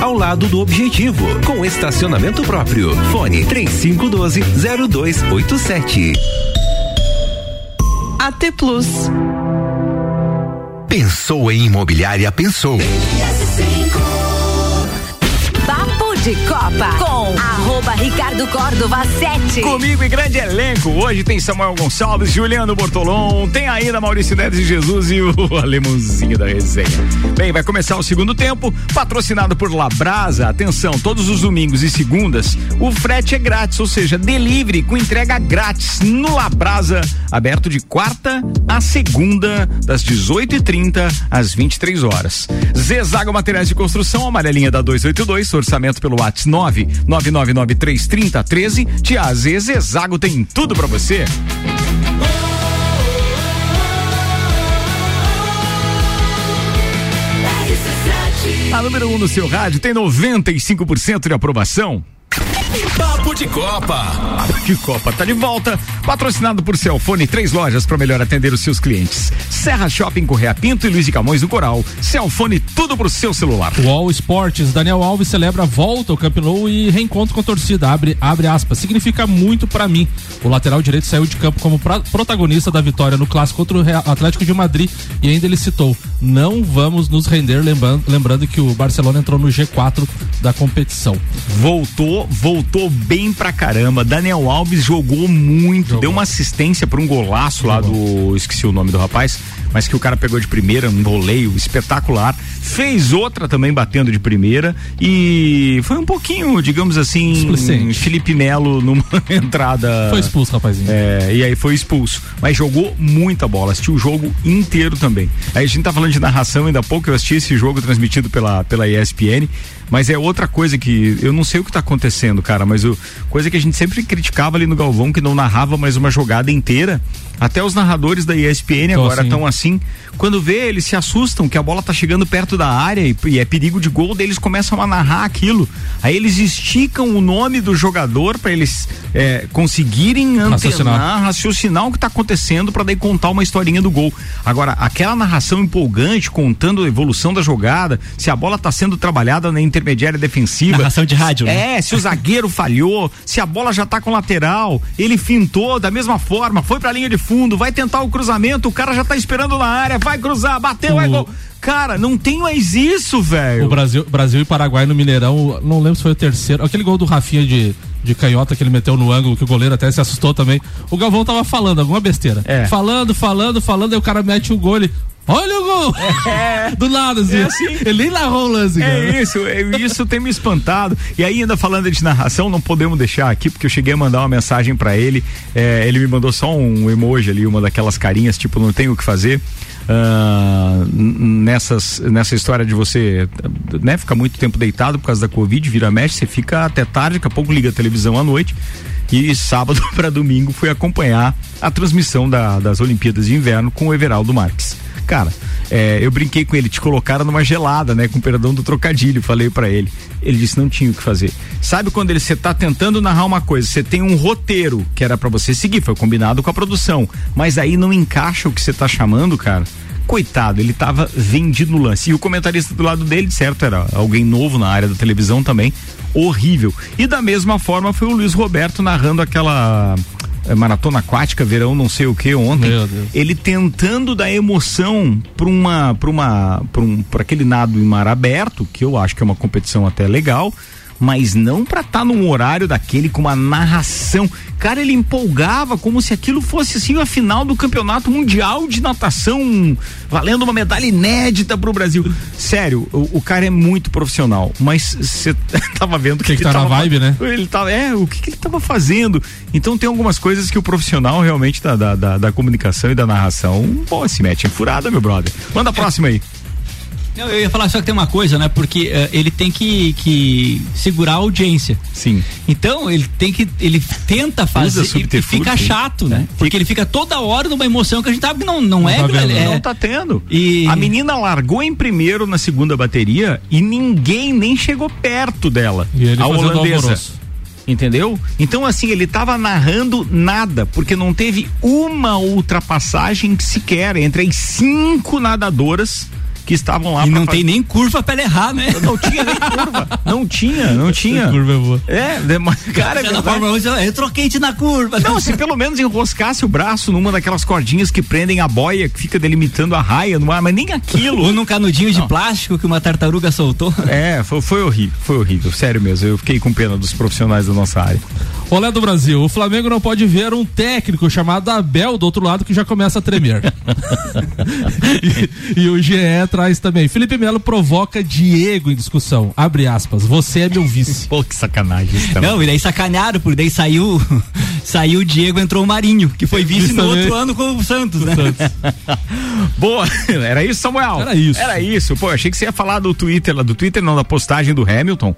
ao lado do Objetivo. Com estacionamento próprio. Fone 3512 0287. AT Plus. Pensou em imobiliária? Pensou. De Copa com arroba Ricardo Córdova 7. Comigo e grande elenco. Hoje tem Samuel Gonçalves, Juliano Bortolom, tem ainda Maurício Neves de Jesus e o alemãozinho da resenha. Bem, vai começar o segundo tempo, patrocinado por Labrasa. Atenção, todos os domingos e segundas, o frete é grátis, ou seja, delivery com entrega grátis no Labrasa, aberto de quarta a segunda, das 18h30 às 23 horas. Zezago Materiais de Construção, amarelinha da 282, orçamento pelo WhatsApp 999933013. Tia Z, Zezago tem tudo pra você. A número 1 um no seu rádio tem 95% de aprovação. Papo de Copa. Papo de Copa tá de volta, patrocinado por Celfone, três lojas para melhor atender os seus clientes. Serra Shopping Correia Pinto e Luiz de Camões do Coral. Celfone, tudo pro seu celular. Wall Sports, Daniel Alves celebra a volta ao Camp Nou e reencontro com a torcida, abre, abre aspas, significa muito para mim. O lateral direito saiu de campo como pra, protagonista da vitória no clássico contra o Real- Atlético de Madrid e ainda ele citou, não vamos nos render, lembrando, lembrando que o Barcelona entrou no G4 da competição. Voltou, voltou bem pra caramba. Daniel Alves jogou muito, deu uma assistência pra um golaço lá do. Esqueci o nome do rapaz, mas que o cara pegou de primeira, um voleio espetacular. Fez outra também batendo de primeira e foi um pouquinho, digamos assim, Displicente. Felipe Melo numa entrada. Foi expulso, rapazinho. É, e aí foi expulso. Mas jogou muita bola, assistiu o jogo inteiro também. Aí a gente tá falando de narração, ainda há pouco eu assisti esse jogo transmitido pela, pela ESPN. Mas é outra coisa que eu não sei o que tá acontecendo, cara, mas o, coisa que a gente sempre criticava ali no Galvão, que não narrava mais uma jogada inteira. Até os narradores da ESPN Tô agora assim. estão assim. Quando vê, eles se assustam que a bola tá chegando perto da área e, e é perigo de gol, daí eles começam a narrar aquilo. Aí eles esticam o nome do jogador para eles é, conseguirem Raciocinar. antenar, raciocinar o que tá acontecendo para daí contar uma historinha do gol. Agora, aquela narração empolgante, contando a evolução da jogada, se a bola tá sendo trabalhada na intermediária defensiva. Narração de rádio, né? É, se o zagueiro falhou, se a bola já tá com lateral, ele fintou da mesma forma, foi pra linha de fundo, vai tentar o cruzamento, o cara já tá esperando na área, vai cruzar, bateu, vai O- gol. Cara, não tem mais isso, velho. O Brasil, Brasil e Paraguai no Mineirão, não lembro se foi o terceiro. Aquele gol do Rafinha de, de canhota que ele meteu no ângulo, que o goleiro até se assustou também. O Galvão tava falando alguma besteira. Falando, falando, falando, aí o cara mete o gol, ele. Olha o gol! Do lado, assim. É assim. Ele nem narrou o lance, cara. É isso, é, isso tem me espantado. E aí, ainda falando de narração, não podemos deixar aqui, porque eu cheguei a mandar uma mensagem pra ele. é, ele me mandou só um emoji ali, uma daquelas carinhas, tipo, não tenho o que fazer. N- nessas, nessa história de você né, ficar muito tempo deitado por causa da Covid, vira mexe, você fica até tarde, daqui a pouco liga a televisão à noite. E sábado para domingo fui acompanhar a transmissão da- das Olimpíadas de Inverno com o Everaldo Marques. Cara, é, eu brinquei com ele, te colocaram numa gelada, né? Com perdão do trocadilho, falei pra ele. Ele disse não tinha o que fazer. Sabe quando ele você tá tentando narrar uma coisa, você tem um roteiro que era pra você seguir, foi combinado com a produção, mas aí não encaixa o que você tá chamando, cara. Coitado, ele tava vendido no lance. E o comentarista do lado dele, certo, era alguém novo na área da televisão também, horrível. E da mesma forma foi o Luiz Roberto narrando aquela maratona aquática, verão não sei o que ontem. Ele tentando dar emoção para uma para uma para um para aquele nado em mar aberto, que eu acho que é uma competição até legal, mas não para estar num horário daquele com uma narração. Cara, ele empolgava como se aquilo fosse assim a final do campeonato mundial de natação, valendo uma medalha inédita pro Brasil. Sério, o, o cara é muito profissional, mas você tava vendo que, que ele tá na tava- vibe, né? Ele tava, é, o que, que ele tava fazendo? Então tem algumas coisas que o profissional realmente da, da, da, da comunicação e da narração, pô, se mete em furada, meu brother. Manda a próxima aí. Não, eu ia falar só que tem uma coisa, né? Porque eh, ele tem que, que segurar a audiência. Sim. Então ele tem que. Ele tenta fazer e- e fica sim. chato, né? Porque ele fica toda hora numa emoção que a gente sabe que não, não, Não é, tá é- Não tá tendo. E- A menina largou em primeiro na segunda bateria e ninguém nem chegou perto dela. E ele a holandesa. alvoroço. Entendeu? Então, assim, ele tava narrando nada, porque não teve uma ultrapassagem sequer entre as cinco nadadoras que estavam lá E não fazer- tem nem curva pra ele errar, né? Não tinha nem curva. Não tinha, não tinha. Curva é boa. É, cara, é Na. Fórmula 1, eu troquei te na curva. Não, se pelo menos enroscasse o braço numa daquelas cordinhas que prendem a boia, que fica delimitando a raia no ar, mas nem aquilo. Ou num canudinho de plástico que uma tartaruga soltou. É, foi, foi horrível, foi horrível, sério mesmo. Eu fiquei com pena dos profissionais da nossa área. Olé do Brasil, o Flamengo não pode ver um técnico chamado Abel do outro lado que já começa a tremer. e, e o GE traz também. Felipe Melo provoca Diego em discussão. Abre aspas. Você é meu vice. Pô, que sacanagem isso também. Não, e daí sacanearam, porque daí saiu, saiu o Diego, entrou o Marinho, que foi vice Isso no também. outro ano com o Santos, né? Boa, era isso, Samuel? Era isso. Era isso. Pô, eu achei que você ia falar do Twitter, lá do Twitter, não, da postagem do Hamilton.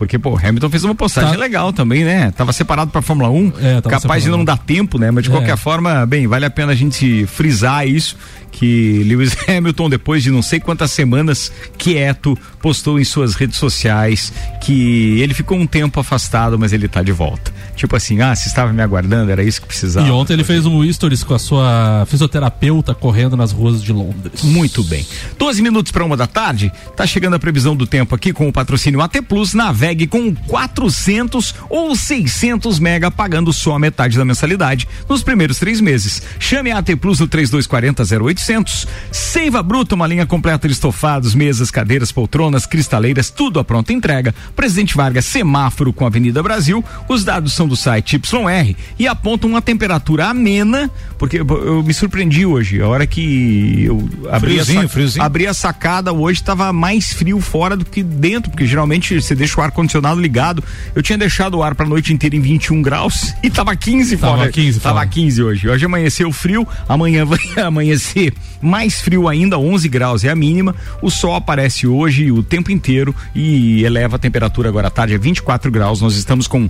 Porque, pô, Hamilton fez uma postagem Tá. legal também, né? Tava separado pra Fórmula 1, É, capaz de não dar tempo, né? Mas de É. qualquer forma, bem, vale a pena a gente frisar isso, que Lewis Hamilton, depois de não sei quantas semanas quieto, postou em suas redes sociais que ele ficou um tempo afastado, mas ele tá de volta. Tipo assim, ah, se estava me aguardando, era isso que precisava. E ontem ele fez um stories com a sua fisioterapeuta correndo nas ruas de Londres. Muito bem. 12 minutos para uma da tarde. Tá chegando a previsão do tempo aqui com o patrocínio AT Plus. Navegue com 400 ou 600 mega, pagando só a metade da mensalidade nos primeiros três meses. Chame a AT Plus no 3240 0800. Seiva Bruta, uma linha completa de estofados, mesas, cadeiras, poltronas, cristaleiras, tudo à pronta entrega. Presidente Vargas, semáforo com a Avenida Brasil. Os dados são do site YR e apontam uma temperatura amena, porque eu, eu me surpreendi hoje. A hora que eu abri a, Friozinho, sa- friozinho. abri a sacada hoje estava mais frio fora do que dentro, porque geralmente você deixa o ar condicionado ligado. Eu tinha deixado o ar para noite inteira em 21 graus e tava 15 Tava fora. 15 tava fora. 15 hoje. Hoje amanheceu frio, amanhã vai amanhecer mais frio ainda, 11 graus é a mínima. O sol aparece hoje o tempo inteiro e eleva a temperatura agora à tarde a 24 graus. Nós estamos com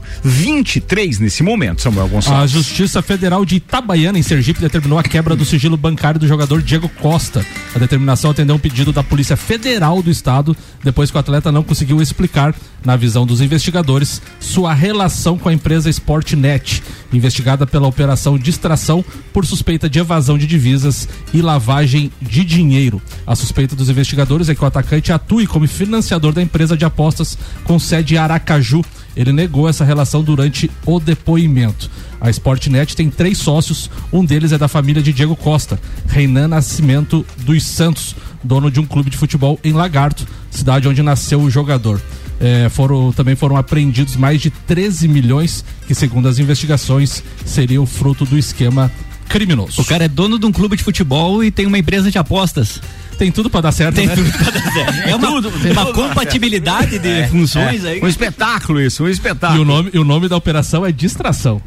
23 nesse momento, Samuel A Gonçalves. Justiça Federal de Itabaiana, em Sergipe, determinou a quebra do sigilo bancário do jogador Diego Costa. A determinação atendeu um pedido da Polícia Federal do Estado, depois que o atleta não conseguiu explicar, na visão dos investigadores, sua relação com a empresa Sportnet, investigada pela operação Distração por suspeita de evasão de divisas e lavagem de dinheiro. A suspeita dos investigadores é que o atacante atue como financiador da empresa de apostas com sede em Aracaju. Ele negou essa relação durante o depoimento. A Sportnet tem três sócios, um deles é da família de Diego Costa, Reinan Nascimento dos Santos, dono de um clube de futebol em Lagarto, cidade onde nasceu o jogador. É, foram, também foram apreendidos mais de 13 milhões, que segundo as investigações seriam fruto do esquema criminoso. O cara é dono de um clube de futebol e tem uma empresa de apostas. Tem tudo para dar certo, Tem né? tudo pra dar certo. É uma, Tudo, uma tudo. compatibilidade de É, funções é. aí. Um espetáculo isso, um E espetáculo. o nome, e o nome da operação é distração.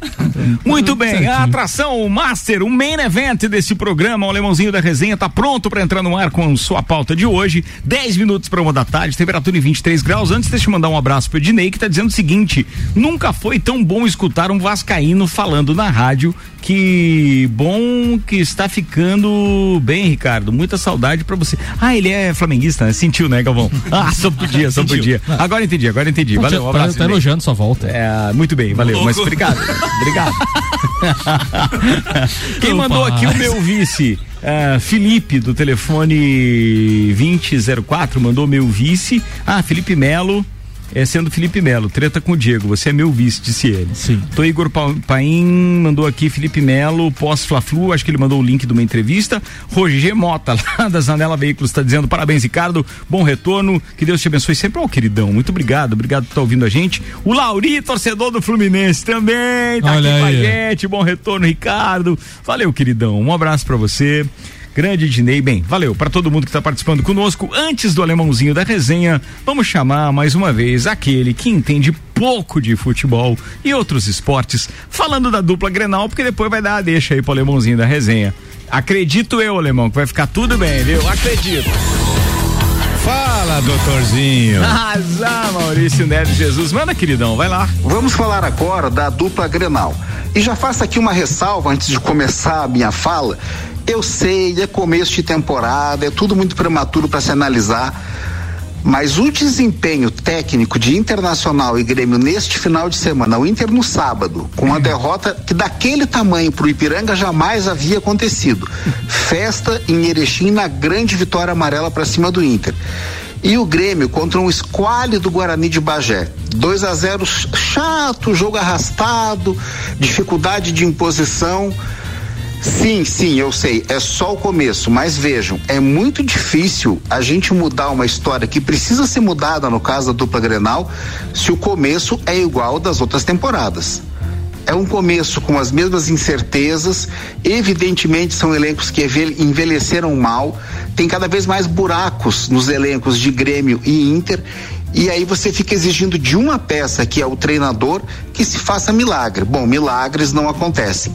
Muito bem, Certinho. a atração, o master, o main event desse programa, o Alemãozinho da Resenha, tá pronto para entrar no ar com sua pauta de hoje. 10 minutos para uma da tarde, temperatura em 23 graus. Antes, deixa eu mandar um abraço pro Ednei, que tá dizendo o seguinte: nunca foi tão bom escutar um Vascaíno falando na rádio. Que bom que está ficando bem, Ricardo. Muita saudade para você. Ah, ele é flamenguista, né? Sentiu, né, Galvão? Ah, só podia, só podia. Agora entendi, agora entendi. Valeu, um abraço. tá elogiando sua volta. É, muito bem, valeu. Mas obrigado. obrigado. Quem mandou aqui o meu vice? ah, Felipe, do telefone 2004, mandou meu vice. Ah, Felipe Melo. É sendo Felipe Melo, treta com o Diego, você é meu vice, disse ele. Sim. Tô Igor Pa- Paim mandou aqui Felipe Melo, pós Fla-Flu, acho que ele mandou o link de uma entrevista. Roger Mota, lá da Zanela Veículos, está dizendo parabéns, Ricardo, bom retorno, que Deus te abençoe sempre. Ó, queridão, muito obrigado, obrigado por estar ouvindo a gente. O Lauri, torcedor do Fluminense, também tá Olha aqui com a aí. gente, bom retorno, Ricardo. Valeu, queridão, um abraço pra você. Grande Dinei, bem, valeu para todo mundo que está participando conosco. Antes do alemãozinho da resenha, vamos chamar mais uma vez aquele que entende pouco de futebol e outros esportes, falando da dupla Grenal, porque depois vai dar a deixa aí pro alemãozinho da resenha. Acredito eu, alemão, que vai ficar tudo bem, viu? Acredito. Fala, doutorzinho. Arrasar, Maurício Neves Jesus. Manda, queridão, vai lá. Vamos falar agora da dupla Grenal. E já faço aqui uma ressalva antes de começar a minha fala. Eu sei, é começo de temporada, é tudo muito prematuro para se analisar. Mas o desempenho técnico de Internacional e Grêmio neste final de semana, o Inter no sábado, com uma derrota que daquele tamanho para o Ipiranga jamais havia acontecido. Festa em Erechim na grande vitória amarela para cima do Inter. E o Grêmio contra um esquálido Guarani de Bagé. 2 a 0 chato, jogo arrastado, dificuldade de imposição. Sim, sim, eu sei, é só o começo, mas vejam, é muito difícil a gente mudar uma história que precisa ser mudada no caso da dupla Grenal, se o começo é igual das outras temporadas. É um começo com as mesmas incertezas, evidentemente são elencos que envel- envelheceram mal, tem cada vez mais buracos nos elencos de Grêmio e Inter, e aí você fica exigindo de uma peça, que é o treinador, que se faça milagre. Bom, milagres não acontecem.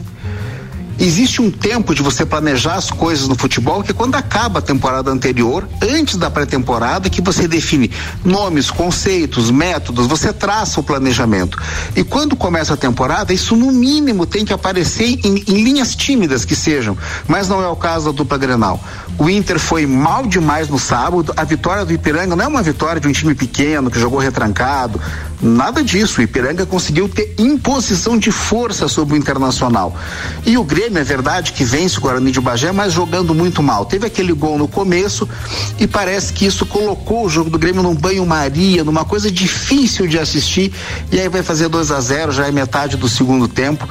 Existe um tempo de você planejar as coisas no futebol que é quando acaba a temporada anterior, antes da pré-temporada, que você define nomes, conceitos, métodos, você traça o planejamento. E quando começa a temporada, isso no mínimo tem que aparecer em, em linhas tímidas que sejam, mas não é o caso da dupla Grenal. O Inter foi mal demais no sábado, a vitória do Ipiranga não é uma vitória de um time pequeno que jogou retrancado, nada disso. O Ipiranga conseguiu ter imposição de força sobre o Internacional. E o Grêmio, é verdade que vence o Guarani de Bagé, mas jogando muito mal. Teve aquele gol no começo e parece que isso colocou o jogo do Grêmio num banho-maria, numa coisa difícil de assistir. E aí vai fazer 2 a 0 já é metade do segundo tempo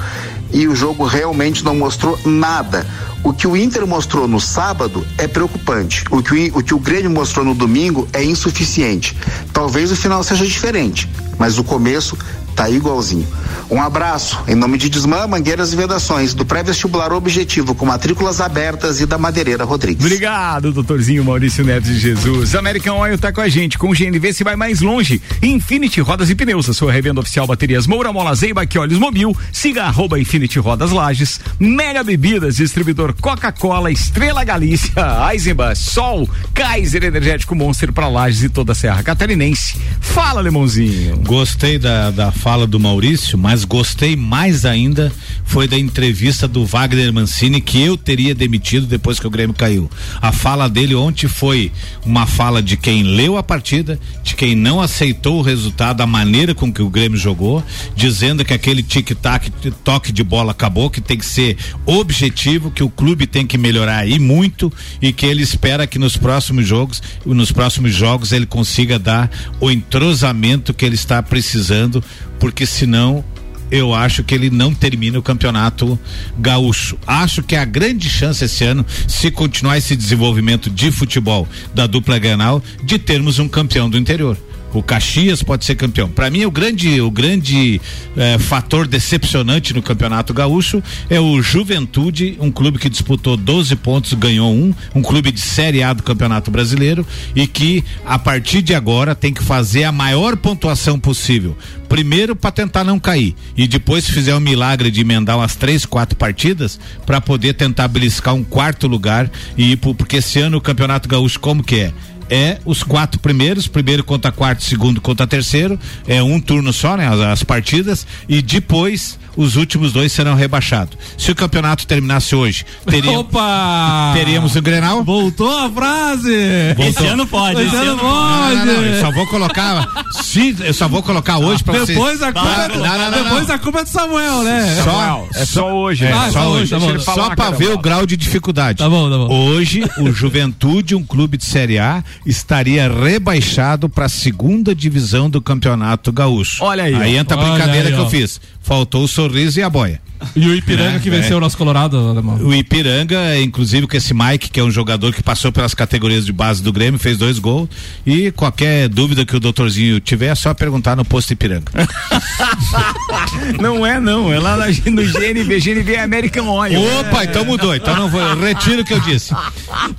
e o jogo realmente não mostrou nada. O que o Inter mostrou no sábado é preocupante. O que o, o que o Grêmio mostrou no domingo é insuficiente. Talvez o final seja diferente, mas o começo tá igualzinho. Um abraço em nome de Desmã, Mangueiras e Vedações, do pré-vestibular Objetivo, com matrículas abertas e da Madeireira Rodrigues. Obrigado, doutorzinho Maurício Neto de Jesus. American Oil tá com a gente. Com o GNV se vai mais longe. Infinity Rodas e Pneus, a sua revenda oficial baterias Moura, Mola Zeiba, que olhos mobil. Siga arroba Infinity Rodas Lages. Mega Bebidas, distribuidor Coca-Cola, Estrela Galícia, Eisenbahn, Sol, Kaiser Energético Monster para Lages e toda a Serra Catarinense. Fala, Lemãozinho. Gostei da, da fala do Maurício, mas gostei mais ainda foi da entrevista do Wagner Mancini que eu teria demitido depois que o Grêmio caiu. A fala dele ontem foi uma fala de quem leu a partida, de quem não aceitou o resultado, a maneira com que o Grêmio jogou, dizendo que aquele tic-tac, toque de bola acabou, que tem que ser objetivo, que o clube tem que melhorar e muito e que ele espera que nos próximos jogos, nos próximos jogos ele consiga dar o entrosamento que ele está precisando, porque senão eu acho que ele não termina o campeonato gaúcho. Acho que a grande chance esse ano, se continuar esse desenvolvimento de futebol da dupla Granal, de termos um campeão do interior. O Caxias pode ser campeão. Para mim, o grande, o grande eh, fator decepcionante no Campeonato Gaúcho é o Juventude, um clube que disputou 12 pontos, ganhou um, um clube de Série A do Campeonato Brasileiro e que a partir de agora tem que fazer a maior pontuação possível. Primeiro para tentar não cair e depois se fizer o milagre de emendar umas três, quatro partidas para poder tentar beliscar um quarto lugar e ir pro, porque esse ano o Campeonato Gaúcho como que é? É os quatro primeiros, primeiro contra quarto, segundo contra terceiro, é um turno só, né? As, as partidas, e depois os últimos dois serão rebaixados. Se o campeonato terminasse hoje, teríamos, Opa! teríamos o Grenal? Voltou a frase! Voltou. Esse ano pode. Esse ano Não, pode! não, não, eu só vou colocar, se, eu só vou colocar hoje para vocês. Depois a culpa, Não, não, não, depois não. a culpa é do Samuel, né? Só, É só hoje. É, Ah, só, só hoje, tá bom. Falar, só para caramba. ver o grau de dificuldade. Tá bom, tá bom. Hoje, o Juventude, um clube de Série A, estaria rebaixado para a segunda divisão do Campeonato Gaúcho. Olha aí, ó. Aí entra a brincadeira aí, que ó. eu fiz. Faltou o sorriso e a boia. E o Ipiranga É, que venceu é. o nosso Colorado, alemão. O Ipiranga, inclusive com esse Mike, que é um jogador que passou pelas categorias de base do Grêmio, fez dois gols. E qualquer dúvida que o doutorzinho tiver, é só perguntar no posto Ipiranga. Não é, não. É lá na- no GNV. GNV é American Oil. Opa, então mudou. Então não vou. eu Retiro o que eu disse.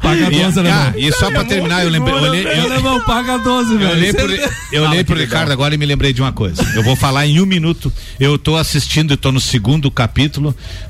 Paga 12, E, alemão. ah, e só pra terminar, eu lembrei. Eu olhei, eu, alemão, paga 12, eu velho. olhei pro, eu olhei pro Ricardo agora e me lembrei de uma coisa. Eu vou falar em um minuto. Eu tô assistindo e tô no segundo capítulo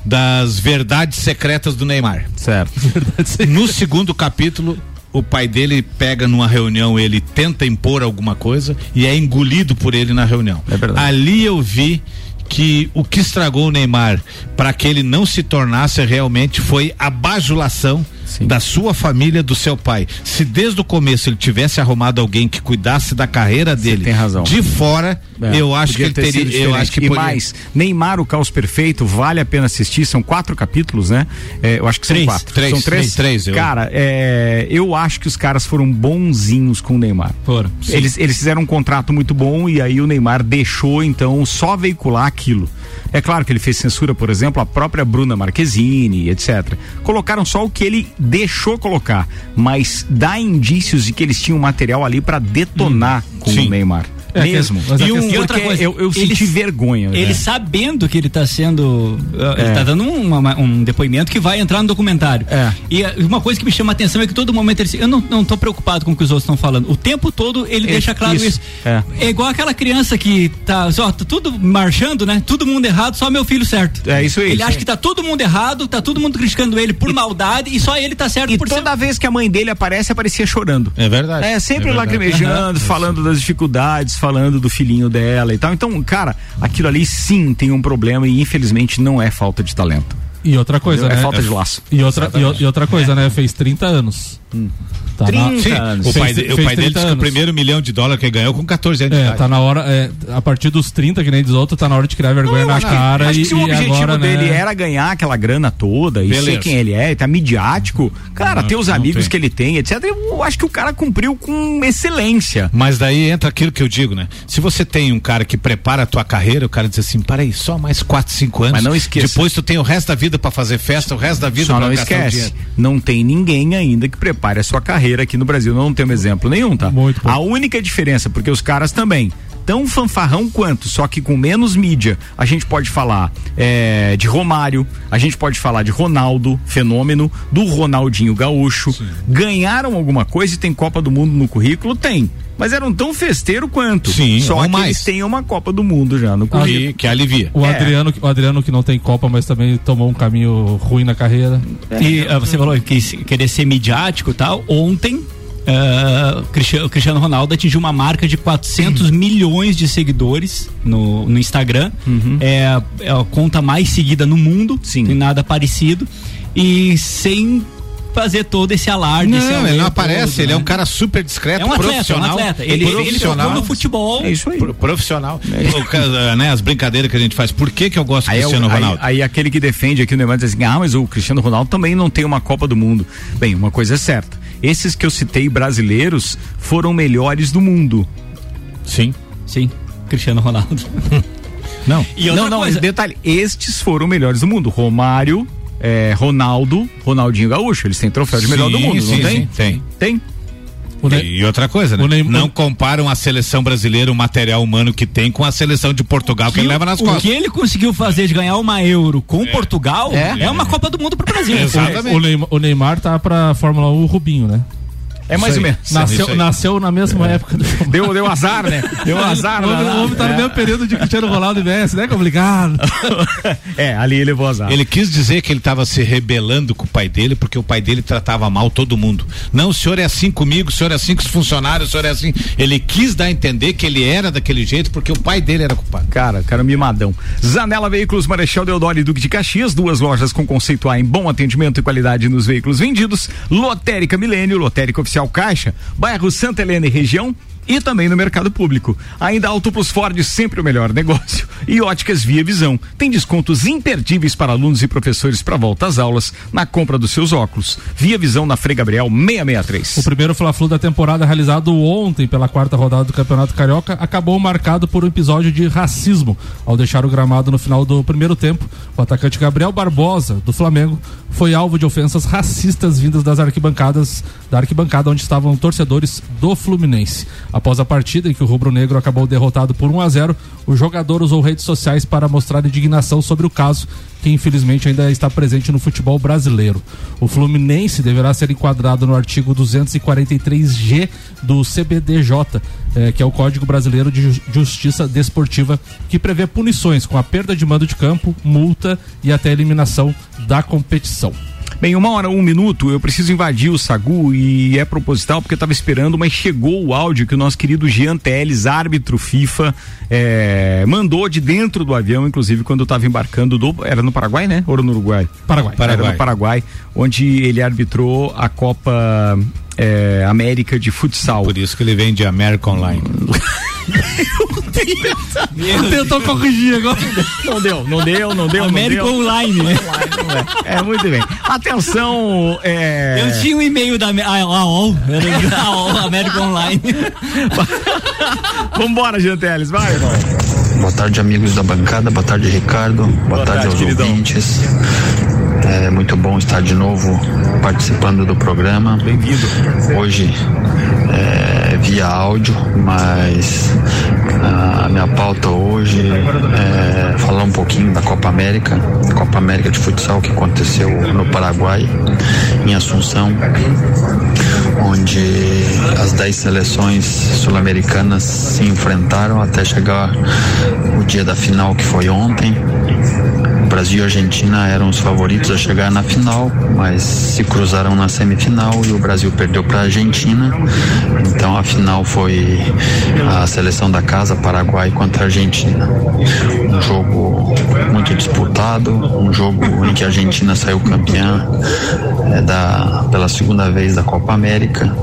das verdades secretas do Neymar. Certo. No segundo capítulo, o pai dele pega numa reunião, ele tenta impor alguma coisa e é engolido por ele na reunião. É verdade. Ali eu vi que o que estragou o Neymar para que ele não se tornasse realmente foi a bajulação da sua família, do seu pai. Se desde o começo ele tivesse arrumado alguém que cuidasse da carreira dele tem razão. de fora, É, eu acho que ele ter teria, eu acho que e poderia- mais, Neymar, o caos perfeito, vale a pena assistir, são quatro capítulos, né? É, eu acho que são Três, quatro. três, são três? três, Cara, é, eu acho que os caras foram bonzinhos com o Neymar. Foram. Eles, eles fizeram um contrato muito bom e aí o Neymar deixou, então, só veicular aquilo. É claro que ele fez censura, por exemplo, a própria Bruna Marquezine, etc. Colocaram só o que ele deixou colocar, mas dá indícios de que eles tinham material ali pra detonar com Sim. o Neymar. É, Mesmo. E, um, questão- outra coisa, eu, eu senti vergonha. Ele né? sabendo que ele está sendo. uh, Ele É. está dando uma- uma- um depoimento que vai entrar no documentário. É. E uh, uma coisa que me chama a atenção é que todo momento ele se- Eu não, não tô preocupado com o que os outros estão falando. O tempo todo ele É, deixa claro isso. isso. É. É igual aquela criança que tá, só, tá tudo marchando, né? Todo mundo errado, só meu filho certo. É isso aí. Ele Isso acha que tá todo mundo errado, tá todo mundo criticando ele por maldade e só ele tá certo E por toda vez que a mãe dele aparece, aparecia chorando. É verdade. É, sempre É verdade. lacrimejando, falando das dificuldades, falando do filhinho dela e tal. Então, cara, aquilo ali sim tem um problema e infelizmente não é falta de talento. E outra coisa, É né? falta de laço. E outra, e, e outra coisa, né? Fez 30 anos. Tá 30 Sim, anos. o pai, Fez- o pai dele 30 disse que o primeiro milhão de dólar que ele ganhou com 14 anos de É, idade. tá na hora, é, a partir dos 30, que nem diz outro, tá na hora de criar vergonha na acho que- cara acho e, que se o objetivo agora, dele né, era ganhar aquela grana toda e ser quem ele é, tá midiático, cara, Não, ter os não amigos tem. que ele tem, etc. Eu acho que o cara cumpriu com excelência. Mas daí entra aquilo que eu digo, né? Se você tem um cara que prepara a tua carreira, o cara diz assim, peraí, só mais 4, 5 anos. Mas não esqueça. Depois tu tem o resto da vida pra fazer festa, o resto da vida Só pra não esquece, dinheiro. não tem ninguém ainda que prepare a sua carreira aqui no Brasil. Não temos exemplo nenhum, tá? Muito pouco. a única diferença, porque os caras também, tão fanfarrão quanto, só que com menos mídia. A gente pode falar é, de Romário, a gente pode falar de Ronaldo, fenômeno, do Ronaldinho Gaúcho. Ganharam alguma coisa e tem Copa do Mundo no currículo? Tem. Mas eram tão festeiro quanto. Sim, só ou que mais. eles têm uma Copa do Mundo já no currículo. Que, que alivia. O, É. Adriano, o Adriano que não tem Copa, mas também tomou um caminho ruim na carreira. E ah, você falou que querer ser midiático e tal. Ontem, ah, Cristiano, o Cristiano Ronaldo atingiu uma marca de 400 milhões de seguidores no, no Instagram. É, a- é a conta mais seguida no mundo. Sim. Tem nada parecido. E sem fazer todo esse alarde. esse Não, ele aumento não aparece, todo, ele é né? um cara super discreto, É um atleta, profissional. é um atleta. Ele, ele profissional. focou no futebol. É isso aí. Pro- profissional. O cara, né, as brincadeiras que a gente faz. Por que que eu gosto do Aí, é o- Cristiano aí- Ronaldo? Aí, aquele que defende aqui o Neymar diz assim: ah, mas o Cristiano Ronaldo também não tem uma Copa do Mundo. Bem, uma coisa é certa: esses que eu citei brasileiros foram melhores do mundo. Sim. Sim, Cristiano Ronaldo. Não. E não, não, coisa- detalhe: estes foram melhores do mundo. Romário, é, Ronaldo, Ronaldinho Gaúcho. Eles têm troféu de melhor do mundo, sim, não tem? sim, tem. Tem. O Ne- E outra coisa, né? o Neymar- Não comparam a seleção brasileira, o material humano que tem, com a seleção de Portugal que ele leva nas o costas. que ele conseguiu fazer de ganhar uma euro com Portugal é, uma Copa do Mundo pro Brasil. Exatamente. O Neymar, o Neymar tá pra Fórmula 1 o Rubinho, né? É mais ou menos. Nasceu, nasceu na mesma época do Deu, deu azar, né? Deu azar. O homem, né? o homem tá no É. mesmo período de Cristiano Ronaldo e Messi, né? Complicado. É, ali ele levou azar. Ele quis dizer que ele estava se rebelando com o pai dele, porque o pai dele tratava mal todo mundo. Não, o senhor é assim comigo, o senhor é assim com os funcionários, o senhor é assim. Ele quis dar a entender que ele era daquele jeito porque o pai dele era culpado. Cara, cara mimadão. Zanela Veículos Marechal Deodoro e Duque de Caxias, duas lojas com conceito A em bom atendimento e qualidade nos veículos vendidos. Lotérica Milênio, Lotérica Oficial Caixa, bairro Santa Helena e região. E também no mercado público. Ainda Auto Plus Ford, sempre o melhor negócio. E óticas Via Visão. Tem descontos imperdíveis para alunos e professores para volta às aulas na compra dos seus óculos. Via Visão na Frei Gabriel 663. O primeiro Fla-Flu da temporada realizado ontem pela quarta rodada do Campeonato Carioca acabou marcado por um episódio de racismo. Ao deixar o gramado no final do primeiro tempo, o atacante Gabriel Barbosa, do Flamengo, foi alvo de ofensas racistas vindas das arquibancadas, da arquibancada onde estavam torcedores do Fluminense. Após a partida em que o rubro-negro acabou derrotado por 1 a 0, o jogador usou redes sociais para mostrar indignação sobre o caso, que infelizmente ainda está presente no futebol brasileiro. O Fluminense deverá ser enquadrado no artigo 243G do CBDJ, eh, que é o Código Brasileiro de Ju- Justiça Desportiva, que prevê punições com a perda de mando de campo, multa e até eliminação da competição. Bem, uma hora, um minuto, eu preciso invadir o Sagu e é proposital porque eu tava esperando, mas chegou o áudio que o nosso querido Jean Teles, árbitro FIFA, eh, mandou de dentro do avião, inclusive quando eu tava embarcando do. Era no Paraguai, né? Ou no Uruguai? Paraguai. Era no Paraguai, onde ele arbitrou a Copa eh, América de Futsal. Por isso que ele vem de American Online. Tentou corrigir agora. Não deu, não deu, não deu. América não deu. Online, né? É, muito bem. Atenção, é... Eu tinha um e-mail da AOL, AOL, América Online. Vambora, Jean Teles, vai, irmão. Boa tarde, amigos da bancada. Boa tarde, Ricardo. Boa, tarde, tarde, aos queridão. ouvintes. É, muito bom estar de novo participando do programa. Bem-vindo. Hoje é, via áudio, mas a minha pauta hoje é falar um pouquinho da Copa América, Copa América de futsal que aconteceu no Paraguai, em Assunção, onde as 10 seleções sul-americanas se enfrentaram até chegar o dia da final que foi ontem. Brasil e Argentina eram os favoritos a chegar na final, mas se cruzaram na semifinal e o Brasil perdeu para a Argentina. Então a final foi a seleção da casa Paraguai contra a Argentina. Um jogo muito disputado, um jogo em que a Argentina saiu campeã é, da, pela segunda vez da Copa América.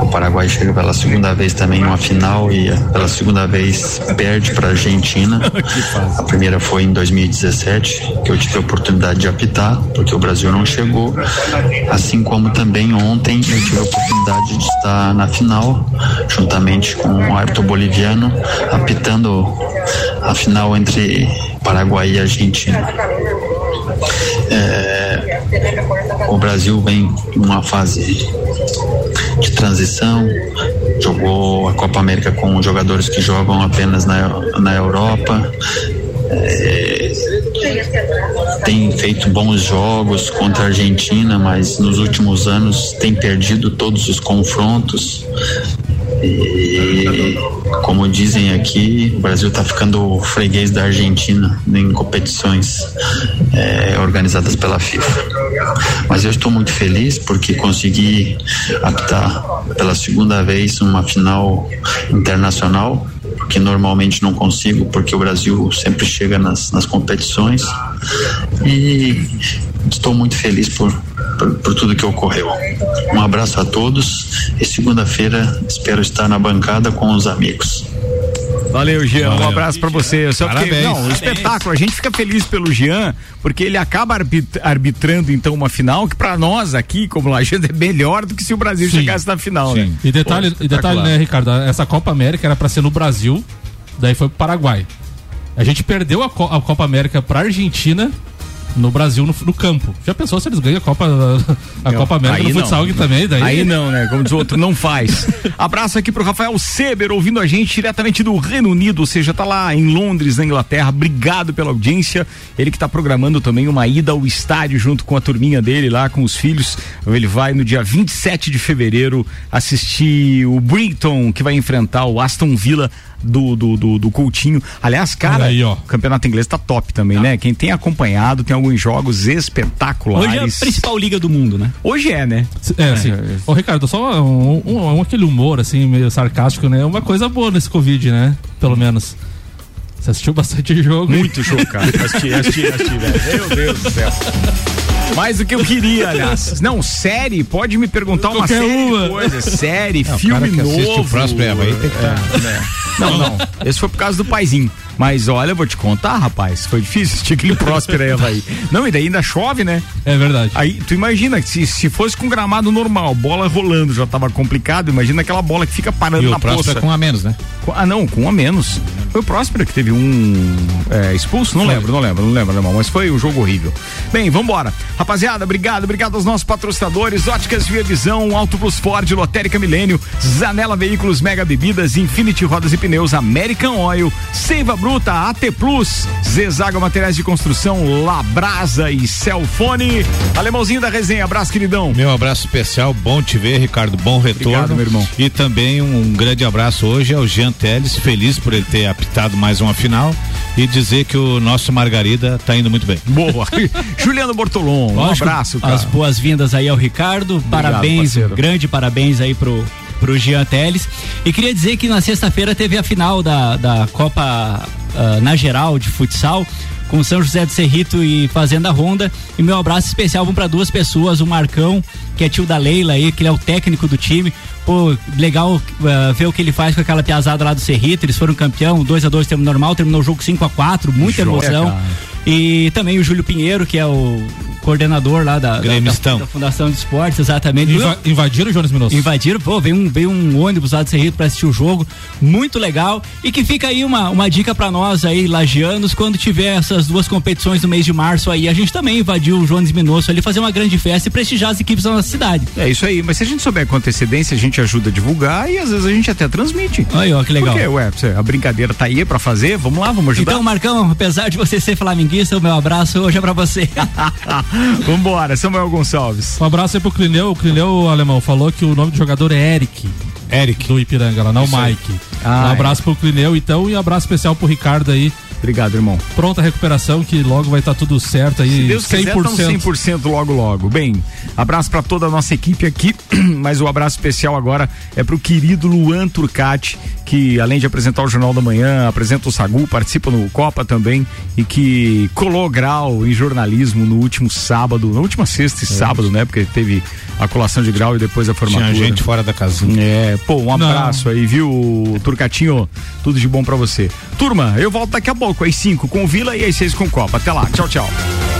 O Paraguai chega pela segunda vez também em uma final e pela segunda vez perde para a Argentina. A primeira foi em 2017, que eu tive a oportunidade de apitar, porque o Brasil não chegou. Assim como também ontem eu tive a oportunidade de estar na final, juntamente com o árbitro boliviano, apitando a final entre Paraguai e Argentina. É, o Brasil vem numa fase de transição, jogou a Copa América com jogadores que jogam apenas na, na Europa. É, tem feito bons jogos contra a Argentina, mas nos últimos anos tem perdido todos os confrontos. E como dizem aqui, o Brasil está ficando freguês da Argentina em competições é, organizadas pela FIFA. Mas eu estou muito feliz porque consegui apitar pela segunda vez uma final internacional que normalmente não consigo porque o Brasil sempre chega nas, nas competições e estou muito feliz por, por, por tudo que ocorreu. Um abraço a todos e segunda-feira espero estar na bancada com os amigos. Valeu, Jean. Valeu. Um abraço pra você. Só porque, Parabéns. não, um Parabéns. espetáculo. A gente fica feliz pelo Jean, porque ele acaba arbit- arbitrando então uma final que pra nós aqui, como Lajanda, é melhor do que se o Brasil chegasse na final, né? E detalhe, Pô, e detalhe, né, Ricardo? Essa Copa América era pra ser no Brasil, daí foi pro Paraguai. A gente perdeu a, Co- a Copa América pra Argentina no Brasil no, no campo. Já pensou se eles ganham a Copa, a Copa América no futsal não. também? Daí... Aí não, né? Como diz o outro, não faz. Abraço aqui pro Rafael Seber, ouvindo a gente diretamente do Reino Unido, ou seja, tá lá em Londres, na Inglaterra. Obrigado pela audiência. Ele que tá programando também uma ida ao estádio junto com a turminha dele lá, com os filhos. Ele vai no dia 27 de fevereiro assistir o Brighton, que vai enfrentar o Aston Villa do, do, do, do Coutinho. Aliás, cara, aí, ó. o campeonato inglês tá top também, né? Quem tem acompanhado, tem alguns jogos espetaculares. Hoje é a principal liga do mundo, né? Hoje é, né? É, sim. Ô, Ricardo, só um, um- um- aquele humor, assim, meio sarcástico, né? Uma coisa boa nesse Covid, né? Pelo menos. Você assistiu bastante jogo. Muito jogo, cara. Assisti, assisti, assisti, velho. Meu Deus do céu. Mais do que eu queria, aliás. Não, série, pode me perguntar uma série uma. de coisas. Série, Não, o filme cara que assiste novo. o próximo é Havaí tem que tá- É, né? Não, não. Esse foi por causa do paizinho. Mas olha, eu vou te contar, rapaz. Foi difícil assistir aquele próspero aí, Havaí. Não, e daí ainda chove, né? É verdade. Aí, tu imagina, se, se fosse com gramado normal, bola rolando já tava complicado, imagina aquela bola que fica parando E o na próximo poça. é com um a menos, né? Ah, não, com um a menos. Foi o Próspera que teve um é, expulso? Não lembro, não lembro, não lembro, não, mas foi um jogo horrível. Bem, vambora. Rapaziada, obrigado, obrigado aos nossos patrocinadores, Óticas Via Visão, Auto Plus Ford, Lotérica Milênio, Zanela Veículos, Mega Bebidas, Infinity Rodas e Pneus, American Oil, Seiva Bruta, AT Plus, Zezaga Materiais de Construção, Labrasa e Celfone. Alemãozinho da resenha, abraço, queridão. Meu abraço especial, bom te ver, Ricardo, bom retorno. Obrigado, meu irmão. E também um grande abraço hoje ao Jean Teles, feliz por ele ter apitado mais uma final e dizer que o nosso Margarida tá indo muito bem. Boa. Juliano Bortolom, um abraço, cara. As boas-vindas aí ao Ricardo. parabéns, parceiro. grande parabéns aí pro, pro Jean Teles. E queria dizer que na sexta-feira teve a final da, da Copa ah, na geral de futsal. Com São José do Cerrito e Fazenda Honda. E meu abraço especial vão para duas pessoas: o Marcão, que é tio da Leila aí, que ele é o técnico do time. Pô, legal ah, ver o que ele faz com aquela piazada lá do Cerrito. Eles foram campeão, 2 a 2 terminou normal, terminou o jogo 5 a 4 muita emoção. cara. E também o Júlio Pinheiro, que é o coordenador lá da, da, da Fundação de Esportes, exatamente. Inva- invadiram o Jones Minosso? Invadiram, pô, veio um, veio um ônibus lá de Cerrito pra assistir o jogo, muito legal. E que fica aí uma, uma dica pra nós aí, lagianos, quando tiver essas duas competições no mês de março aí, a gente também invadiu o Jones Minosso ali, fazer uma grande festa e prestigiar as equipes da nossa cidade. É isso aí, mas se a gente souber com antecedência, a gente ajuda a divulgar e às vezes a gente até transmite. Aí, ó, que legal. Porque, ué, a brincadeira tá aí pra fazer, vamos lá, vamos ajudar. Então, Marcão, apesar de você ser flamenguista, o meu abraço hoje é pra você. Vambora, Samuel Gonçalves. Um abraço aí pro Clineu. O Clineu, alemão, falou que o nome do jogador é Eric. Eric. Do Ipiranga, lá, não Isso. Mike. Ah, um abraço pro Clineu, então, e um abraço especial pro Ricardo aí. Obrigado, irmão. Pronta recuperação, que logo vai estar tudo certo aí. Se Deus quiser, 100%. estamos 100% logo, logo. Bem, abraço para toda a nossa equipe aqui, mas o abraço especial agora é pro querido Luan Turcati, que além de apresentar o Jornal da Manhã, apresenta o Sagu, participa no Copa também e que colou grau em jornalismo no último sábado, na última sexta e sábado, né? Porque teve a colação de grau e depois a formatura. Tinha gente fora da casinha. É, pô, um abraço aí, viu, Turcatinho? Tudo de bom pra você. Turma, eu volto daqui a pouco, às 5 com Vila e às 6 com Copa. Até lá, tchau, tchau.